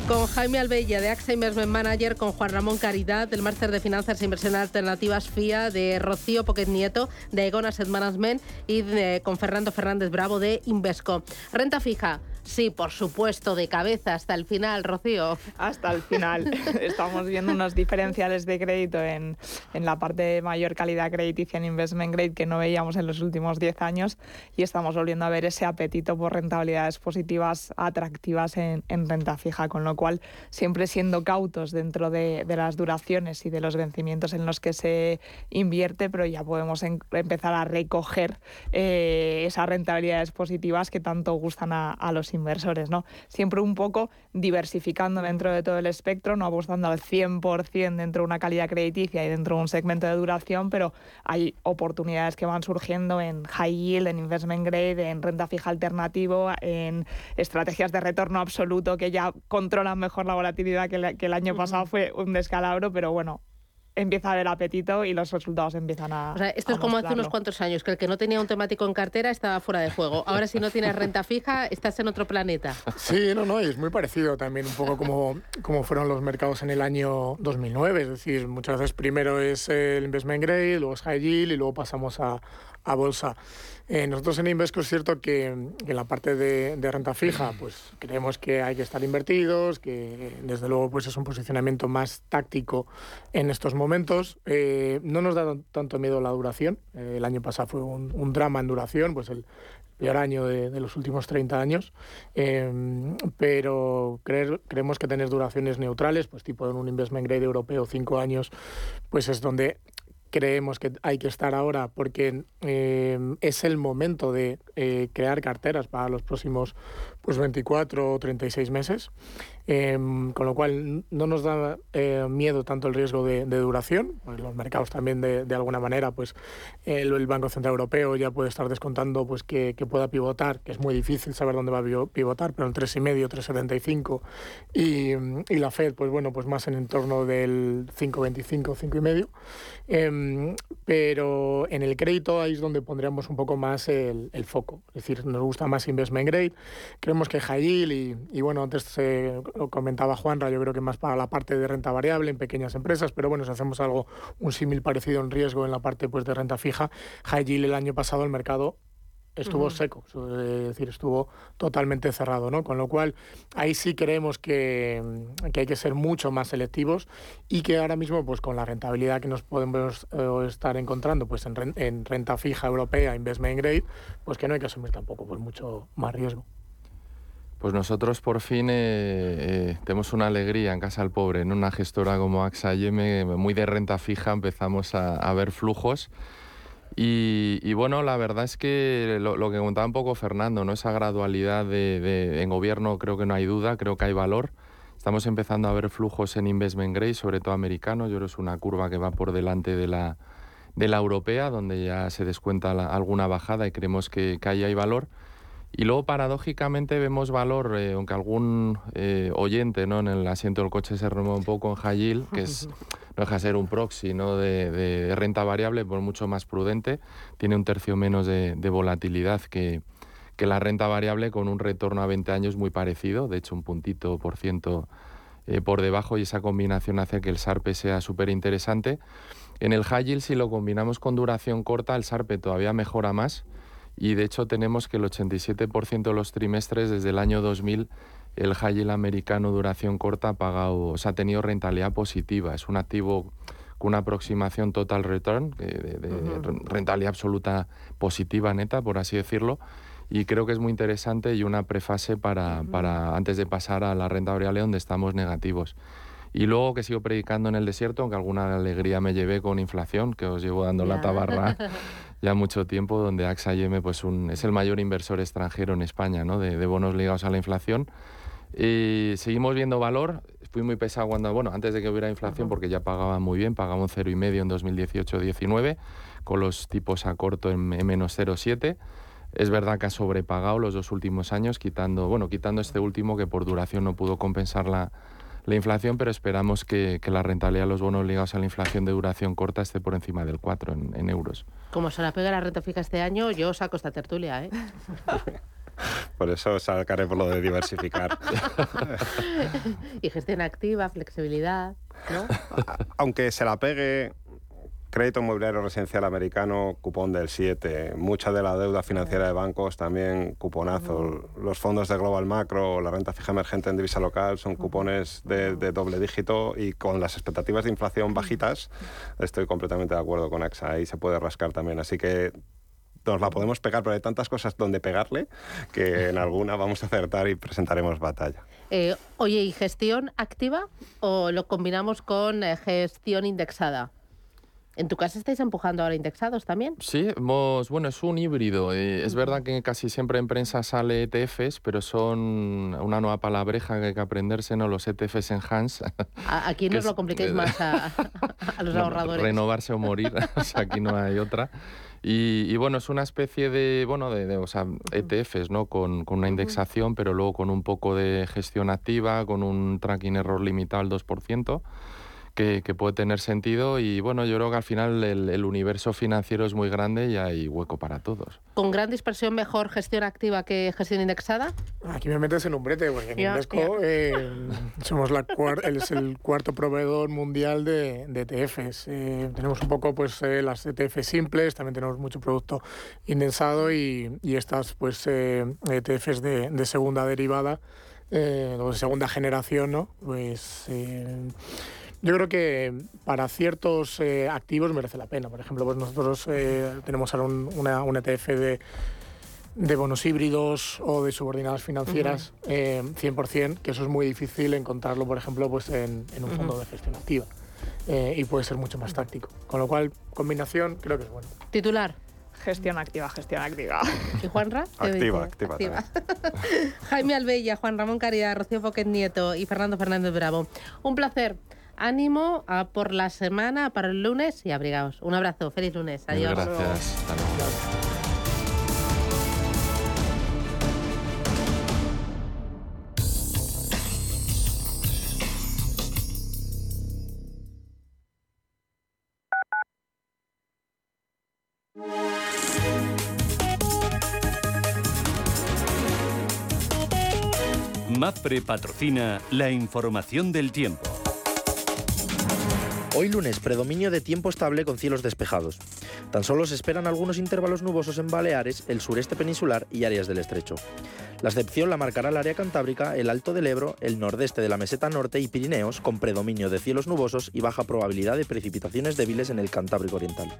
Con Jaime Albella de AXA Investment Manager, con Juan Ramón Caridad del Máster de Finanzas e Inversiones Alternativas FIA, de Rocío Pocket Nieto de Egon Asset Management y con Fernando Fernández Bravo de Invesco. Renta fija, Sí, por supuesto, de cabeza hasta el final, Rocío. Hasta el final. Estamos viendo unos diferenciales de crédito en, en, la parte de mayor calidad crediticia en investment grade que no veíamos en los últimos 10 años y estamos volviendo a ver ese apetito por rentabilidades positivas atractivas en, en renta fija, con lo cual siempre siendo cautos dentro de, de, las duraciones y de los vencimientos en los que se invierte, pero ya podemos en, empezar a recoger eh, esas rentabilidades positivas que tanto gustan a, a los inversores, ¿no? Siempre un poco diversificando dentro de todo el espectro, no apostando al 100% dentro de una calidad crediticia y dentro de un segmento de duración, pero hay oportunidades que van surgiendo en high yield, en investment grade, en renta fija alternativo, en estrategias de retorno absoluto que ya controlan mejor la volatilidad que, que el año pasado fue un descalabro, pero bueno, empieza a haber apetito y los resultados empiezan a. O sea, esto es como hace unos cuantos años, que el que no tenía un temático en cartera estaba fuera de juego. Ahora, si no tienes renta fija, estás en otro planeta. Sí, no, no, y es muy parecido también un poco como, como fueron los mercados en el año 2009. Es decir, muchas veces primero es el investment grade, luego es high yield y luego pasamos a, a bolsa. Eh, nosotros en Invesco es cierto que, en la parte de, renta fija, pues creemos que hay que estar invertidos, que desde luego pues es un posicionamiento más táctico en estos momentos. Eh, no nos da tanto miedo la duración. Eh, el año pasado fue un, drama en duración, pues el peor año de, los últimos 30 años, pero creer, creemos que tener duraciones neutrales, pues tipo en un investment grade europeo, 5 años, pues es donde creemos que hay que estar ahora porque eh, es el momento de eh, crear carteras para los próximos pues 24 o 36 meses, em, con lo cual no nos da eh, miedo tanto el riesgo de, duración, pues los mercados también de, alguna manera, pues el, el, Banco Central Europeo ya puede estar descontando pues que, que, pueda pivotar, que es muy difícil saber dónde va a pivotar, pero el 3,5, 3,75 y, y la Fed, pues bueno, pues más en entorno del 5,25, 5,5. Eh, pero en el crédito ahí es donde pondríamos un poco más el, foco. Es decir, nos gusta más investment grade. Creemos que high y, y bueno, antes lo comentaba Juanra, yo creo que más para la parte de renta variable en pequeñas empresas, pero bueno, si hacemos algo, un símil parecido en riesgo en la parte pues, de renta fija, yield el año pasado el mercado estuvo seco, es decir, estuvo totalmente cerrado, ¿no? Con lo cual, ahí sí creemos que, hay que ser mucho más selectivos y que ahora mismo, pues con la rentabilidad que nos podemos eh, estar encontrando pues en, renta fija europea, investment grade, pues que no hay que asumir tampoco pues mucho más riesgo. Pues nosotros por fin eh, eh, tenemos una alegría en Casa del Pobre, en una gestora como AXA IM, muy de renta fija, empezamos a, a ver flujos y, bueno, la verdad es que lo, que contaba un poco Fernando, ¿no? esa gradualidad de, en gobierno creo que no hay duda, creo que hay valor. Estamos empezando a ver flujos en investment grade, sobre todo americanos. Yo creo que es una curva que va por delante de la, de la europea, donde ya se descuenta alguna bajada y creemos que, que ahí hay valor. Y luego, paradójicamente, vemos valor, eh, aunque algún eh, oyente ¿no? en el asiento del coche se remueve un poco en high que es no deja de ser un proxy ¿no? de, renta variable, por mucho más prudente, tiene un tercio menos de, volatilidad que, que, la renta variable con un retorno a 20 años muy parecido, de hecho un puntito por ciento eh, por debajo y esa combinación hace que el SARPE sea súper interesante. En el yield si lo combinamos con duración corta, el SARPE todavía mejora más y de hecho tenemos que el 87% de los trimestres desde el año 2000 el high yield americano duración corta ha pagado, o sea, ha tenido rentabilidad positiva. Es un activo con una aproximación total return, de, rentabilidad absoluta positiva, neta, por así decirlo. Y creo que es muy interesante y una prefase para, para antes de pasar a la renta variable donde estamos negativos. Y luego que sigo predicando en el desierto, aunque alguna alegría me llevé con inflación, que os llevo dando la tabarra ya mucho tiempo, donde AXA IM pues un, es el mayor inversor extranjero en España ¿no? de, de bonos ligados a la inflación y seguimos viendo valor. Fui muy pesado cuando, bueno, antes de que hubiera inflación, porque ya pagaba muy bien, pagaba un 0,5 en 2018-19, con los tipos a corto en, menos 0,7. Es verdad que ha sobrepagado los dos últimos años, quitando, bueno, quitando este último que por duración no pudo compensar la, la inflación, pero esperamos que, que, la rentabilidad de los bonos ligados a la inflación de duración corta esté por encima del 4 en, en euros. Como se la pega la renta fija este año, yo saco esta tertulia, ¿eh? Por eso sacaré por lo de diversificar. y gestión activa, flexibilidad, ¿no? Aunque se la pegue crédito inmobiliario residencial americano, cupón del 7. Mucha de la deuda financiera de bancos también cuponazo. Los fondos de Global Macro, la renta fija emergente en divisa local son cupones de, de, doble dígito y con las expectativas de inflación bajitas, estoy completamente de acuerdo con AXA. Ahí se puede rascar también. Así que nos la podemos pegar, pero hay tantas cosas donde pegarle que en alguna vamos a acertar y presentaremos batalla. Eh, oye, ¿y gestión activa o lo combinamos con eh, gestión indexada? ¿En tu casa estáis empujando ahora indexados también? Sí, bueno, es un híbrido. Eh, es verdad que casi siempre en prensa sale ETFs, pero son una nueva palabreja que hay que aprenderse, ¿no? Los ETFs enhance. Aquí no os lo compliquéis más a, los ahorradores. Renovarse o morir, o sea, aquí no hay otra. Y, bueno, es una especie de, bueno, de, o sea, ETFs, ¿no? Con, con, una indexación, pero luego con un poco de gestión activa, con un tracking error limitado al 2% que, puede tener sentido y bueno, yo creo que al final el, universo financiero es muy grande y hay hueco para todos. ¿Con gran dispersión mejor gestión activa que gestión indexada? Aquí me metes en un brete, porque en Invesco eh, somos la es el cuarto proveedor mundial de, de ETFs. Eh, tenemos un poco pues eh, las ETFs simples, también tenemos mucho producto indensado y, y estas pues ETFs de, de segunda derivada, o de segunda generación, ¿no? Pues yo creo que para ciertos eh, activos merece la pena. Por ejemplo, pues nosotros eh, tenemos ahora un, una, un ETF de, de, bonos híbridos o de subordinadas financieras 100%, eh, que eso es muy difícil encontrarlo, por ejemplo, pues en, un fondo de gestión activa. y puede ser mucho más táctico. Con lo cual, combinación creo que es bueno. Titular. Gestión activa, gestión activa. ¿Y Juanra? Activa, activa. Jaime Albella, Juan Ramón Caridad, Rocío Foquet Nieto y Fernando Fernández Bravo. Un placer ánimo a por la semana, para el lunes y abrigaos. Un abrazo, feliz lunes, adiós. Gracias. MAPRE patrocina la información del tiempo. Hoy lunes, predominio de tiempo estable con cielos despejados. Tan solo se esperan algunos intervalos nubosos en Baleares, el sureste peninsular y áreas del estrecho. La excepción la marcará el área cantábrica, el Alto del Ebro, el nordeste de la meseta norte y Pirineos, con predominio de cielos nubosos y baja probabilidad de precipitaciones débiles en el Cantábrico Oriental.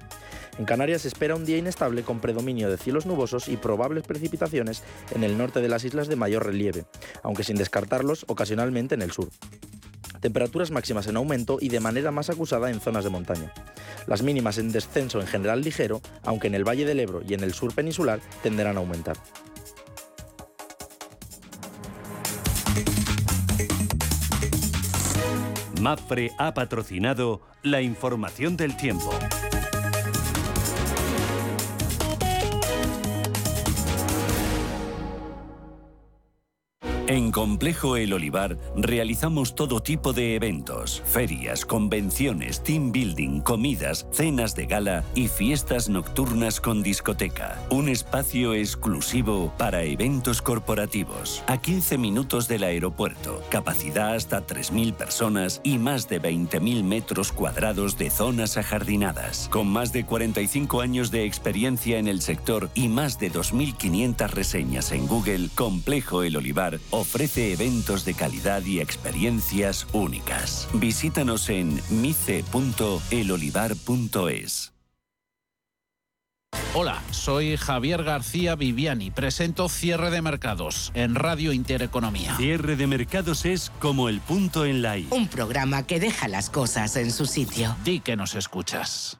En Canarias se espera un día inestable con predominio de cielos nubosos y probables precipitaciones en el norte de las islas de mayor relieve, aunque sin descartarlos ocasionalmente en el sur temperaturas máximas en aumento y de manera más acusada en zonas de montaña. Las mínimas en descenso en general ligero, aunque en el Valle del Ebro y en el sur peninsular tenderán a aumentar. MAPFRE ha patrocinado la información del tiempo. En Complejo El Olivar realizamos todo tipo de eventos, ferias, convenciones, team building, comidas, cenas de gala y fiestas nocturnas con discoteca. Un espacio exclusivo para eventos corporativos. A 15 minutos del aeropuerto, capacidad hasta 3.000 personas y más de 20.000 metros cuadrados de zonas ajardinadas. Con más de 45 años de experiencia en el sector y más de 2.500 reseñas en Google, Complejo El Olivar ofrece eventos de calidad y experiencias únicas. Visítanos en mice.elolivar.es. Hola, soy Javier García Viviani. Presento Cierre de Mercados en Radio Intereconomía. Cierre de Mercados es como el punto en la I. Un programa que deja las cosas en su sitio. Di que nos escuchas.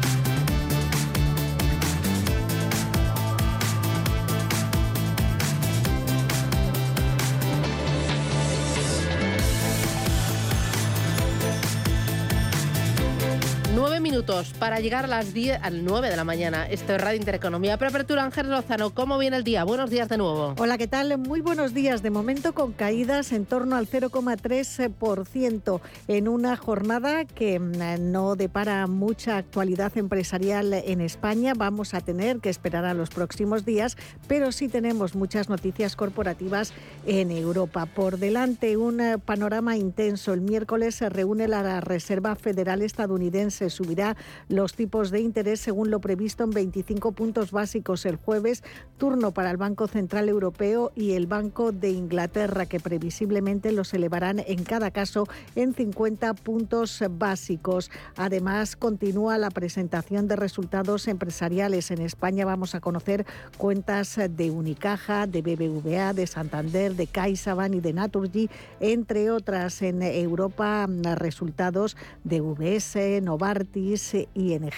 Minutos para llegar a las 10, al 9 de la mañana. Esto es Radio Intereconomía. Preapertura Ángel Lozano, ¿cómo viene el día? Buenos días de nuevo. Hola, ¿qué tal? Muy buenos días. De momento con caídas en torno al 0,3% en una jornada que mm, no depara mucha actualidad empresarial en España. Vamos a tener que esperar a los próximos días, pero sí tenemos muchas noticias corporativas en Europa. Por delante, un eh, panorama intenso. El miércoles se reúne la Reserva Federal Estadounidense subirá los tipos de interés según lo previsto en 25 puntos básicos el jueves, turno para el Banco Central Europeo y el Banco de Inglaterra, que previsiblemente los elevarán en cada caso en 50 puntos básicos. Además, continúa la presentación de resultados empresariales. En España vamos a conocer cuentas de Unicaja, de BBVA, de Santander, de CaixaBank y de Naturgy, entre otras. En Europa, resultados de VS, Novartis, ING,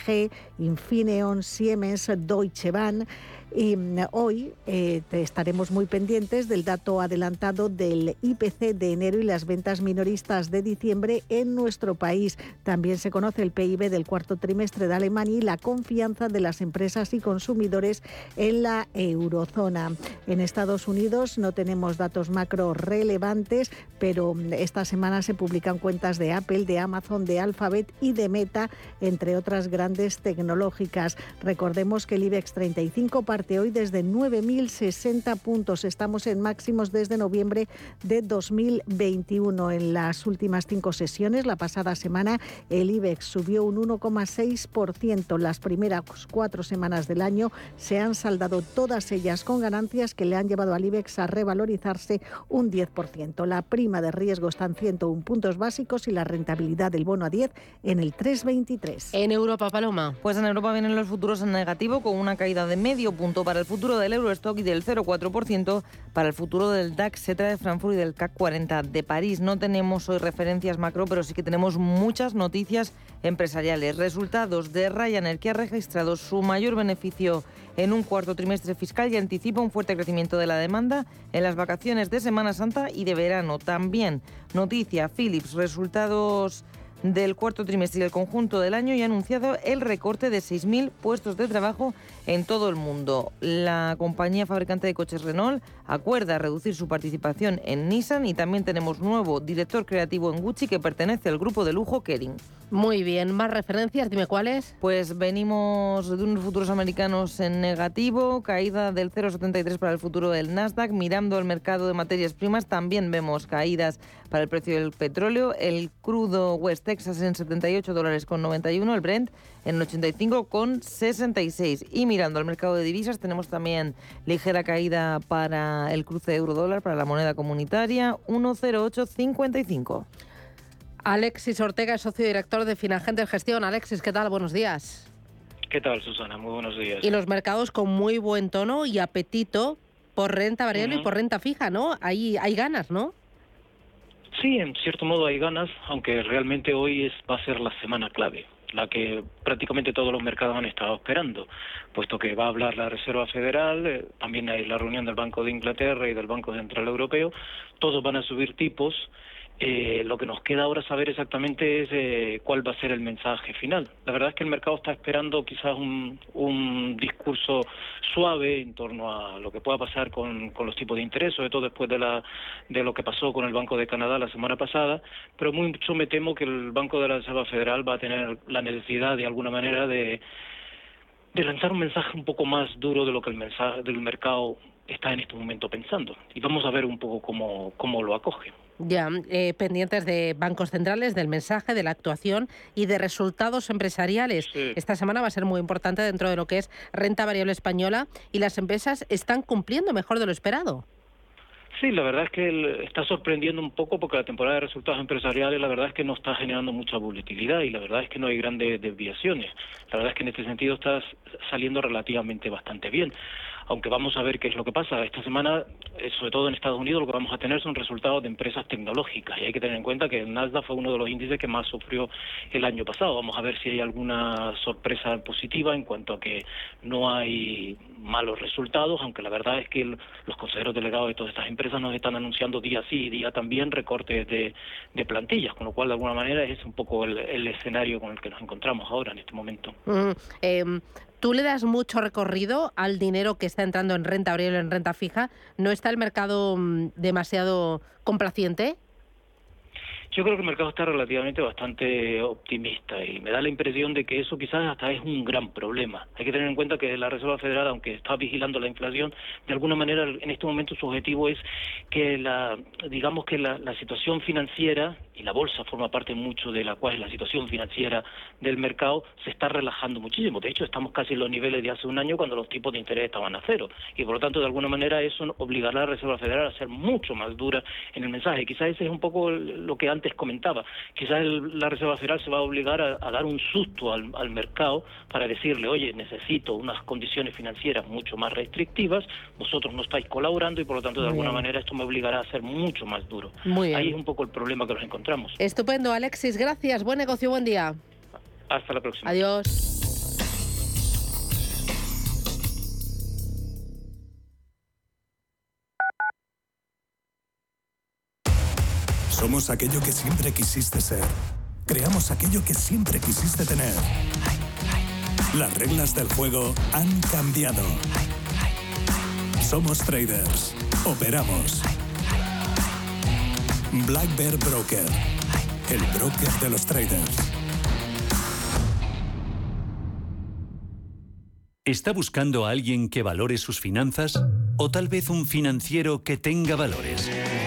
Infineon, Siemens, Deutsche Bahn. Y mm, hoy eh, estaremos muy pendientes del dato adelantado del IPC de enero y las ventas minoristas de diciembre en nuestro país. También se conoce el PIB del cuarto trimestre de Alemania y la confianza de las empresas y consumidores en la eurozona. En Estados Unidos no tenemos datos macro relevantes, pero mm, esta semana se publican cuentas de Apple, de Amazon, de Alphabet y de Meta, entre otras grandes tecnológicas. Recordemos que el IBEX 35 hoy desde 9.060 puntos. Estamos en máximos desde noviembre de 2021. En las últimas cinco sesiones, la pasada semana, el IBEX subió un 1,6%. Las primeras cuatro semanas del año se han saldado todas ellas con ganancias que le han llevado al IBEX a revalorizarse un 10%. La prima de riesgo está en 101 puntos básicos y la rentabilidad del bono a 10 en el 3,23. En Europa, Paloma. Pues en Europa vienen los futuros en negativo con una caída de medio punto para el futuro del Eurostock y del 0,4% para el futuro del DAX Z de Frankfurt y del CAC 40 de París. No tenemos hoy referencias macro, pero sí que tenemos muchas noticias empresariales. Resultados de Ryanair, que ha registrado su mayor beneficio en un cuarto trimestre fiscal y anticipa un fuerte crecimiento de la demanda en las vacaciones de Semana Santa y de verano. También noticia Philips, resultados del cuarto trimestre y el conjunto del año y ha anunciado el recorte de 6.000 puestos de trabajo en todo el mundo. La compañía fabricante de coches Renault acuerda reducir su participación en Nissan y también tenemos nuevo director creativo en Gucci que pertenece al grupo de lujo Kering. Muy bien, más referencias, dime cuáles. Pues venimos de unos futuros americanos en negativo, caída del 0,73 para el futuro del Nasdaq. Mirando el mercado de materias primas, también vemos caídas para el precio del petróleo. El crudo West Texas en 78 dólares con 91, el Brent en 85 con 66. Y mirando al mercado de divisas, tenemos también ligera caída para el cruce euro-dólar, para la moneda comunitaria, 1,0855. Alexis Ortega, socio director de Finagente Gestión. Alexis, ¿qué tal? Buenos días. ¿Qué tal, Susana? Muy buenos días. Y los mercados con muy buen tono y apetito por renta variable y por renta fija, ¿no? Ahí hay ganas, ¿no? Sí, en cierto modo hay ganas, aunque realmente hoy es, va a ser la semana clave, la que prácticamente todos los mercados han estado esperando, puesto que va a hablar la Reserva Federal, eh, también hay la reunión del Banco de Inglaterra y del Banco Central Europeo, todos van a subir tipos eh, lo que nos queda ahora saber exactamente es eh, cuál va a ser el mensaje final. La verdad es que el mercado está esperando quizás un, un discurso suave en torno a lo que pueda pasar con, los tipos de interés, sobre todo después de, la, de lo que pasó con el Banco de Canadá la semana pasada, pero mucho me temo que el Banco de la Reserva Federal va a tener la necesidad de alguna manera de, de lanzar un mensaje un poco más duro de lo que el mensaje del mercado está en este momento pensando. Y vamos a ver un poco cómo, cómo lo acoge. Ya, eh, pendientes de bancos centrales, del mensaje, de la actuación y de resultados empresariales. Esta semana va a ser muy importante dentro de lo que es renta variable española y las empresas están cumpliendo mejor de lo esperado. Sí, la verdad es que está sorprendiendo un poco porque la temporada de resultados empresariales la verdad es que no está generando mucha volatilidad y la verdad es que no hay grandes desviaciones. La verdad es que en este sentido está saliendo relativamente bastante bien aunque vamos a ver qué es lo que pasa. Esta semana, eh, sobre todo en Estados Unidos, lo que vamos a tener son resultados de empresas tecnológicas y hay que tener en cuenta que el fue uno de los índices que más sufrió el año pasado. Vamos a ver si hay alguna sorpresa positiva en cuanto a que no hay malos resultados, aunque la verdad es que los consejeros delegados de todas estas empresas nos están anunciando día sí y día también recortes de, plantillas, con lo cual de alguna manera es un poco el, escenario con el que nos encontramos ahora en este momento. ¿Tú le das mucho recorrido al dinero que está entrando en renta variable, en renta fija? ¿No está el mercado mm, demasiado complaciente? Yo creo que el mercado está relativamente bastante optimista y me da la impresión de que eso quizás hasta es un gran problema. Hay que tener en cuenta que la Reserva Federal, aunque está vigilando la inflación, de alguna manera en este momento su objetivo es que la, digamos que la, situación financiera y la bolsa forma parte mucho de la cual es la situación financiera del mercado se está relajando muchísimo. De hecho, estamos casi en los niveles de hace un año cuando los tipos de interés estaban a cero y por lo tanto de alguna manera eso obligará a la Reserva Federal a ser mucho más dura en el mensaje. Quizás ese es un poco lo que antes comentaba. Quizás la Reserva Federal se va a obligar a, dar un susto al, mercado para decirle, oye, necesito unas condiciones financieras mucho más restrictivas, vosotros no estáis colaborando y por lo tanto de alguna manera esto me obligará a ser mucho más duro. Ahí es un poco el problema que nos encontramos. Estupendo, Alexis, gracias. Buen negocio, buen día. Hasta la próxima. Adiós. Somos aquello que siempre quisiste ser. Creamos aquello que siempre quisiste tener. Las reglas del juego han cambiado. Somos traders. Operamos. Black Bear Broker. El broker de los traders. ¿Está buscando a alguien que valore sus finanzas? ¿O tal vez un financiero que tenga valores?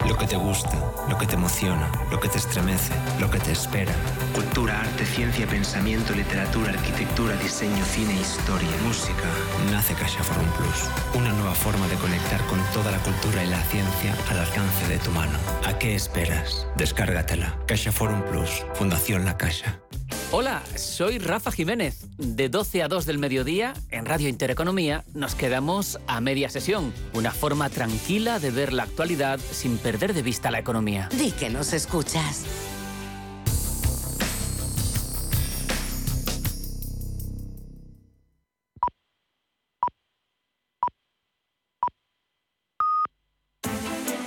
Lo que te gusta, lo que te emociona, lo que te estremece, lo que te espera. Cultura, arte, ciencia, pensamiento, literatura, arquitectura, diseño, cine, historia, música. Nace Caixa Forum Plus. Una nueva forma de conectar con toda la cultura y la ciencia al alcance de tu mano. ¿A qué esperas? Descárgatela. Caixa Forum Plus. Fundación La Caixa. Hola, soy Rafa Jiménez. De 12 a 2 del mediodía, en Radio Intereconomía, nos quedamos a media sesión. Una forma tranquila de ver la actualidad sin perder de vista la economía. Di que nos escuchas.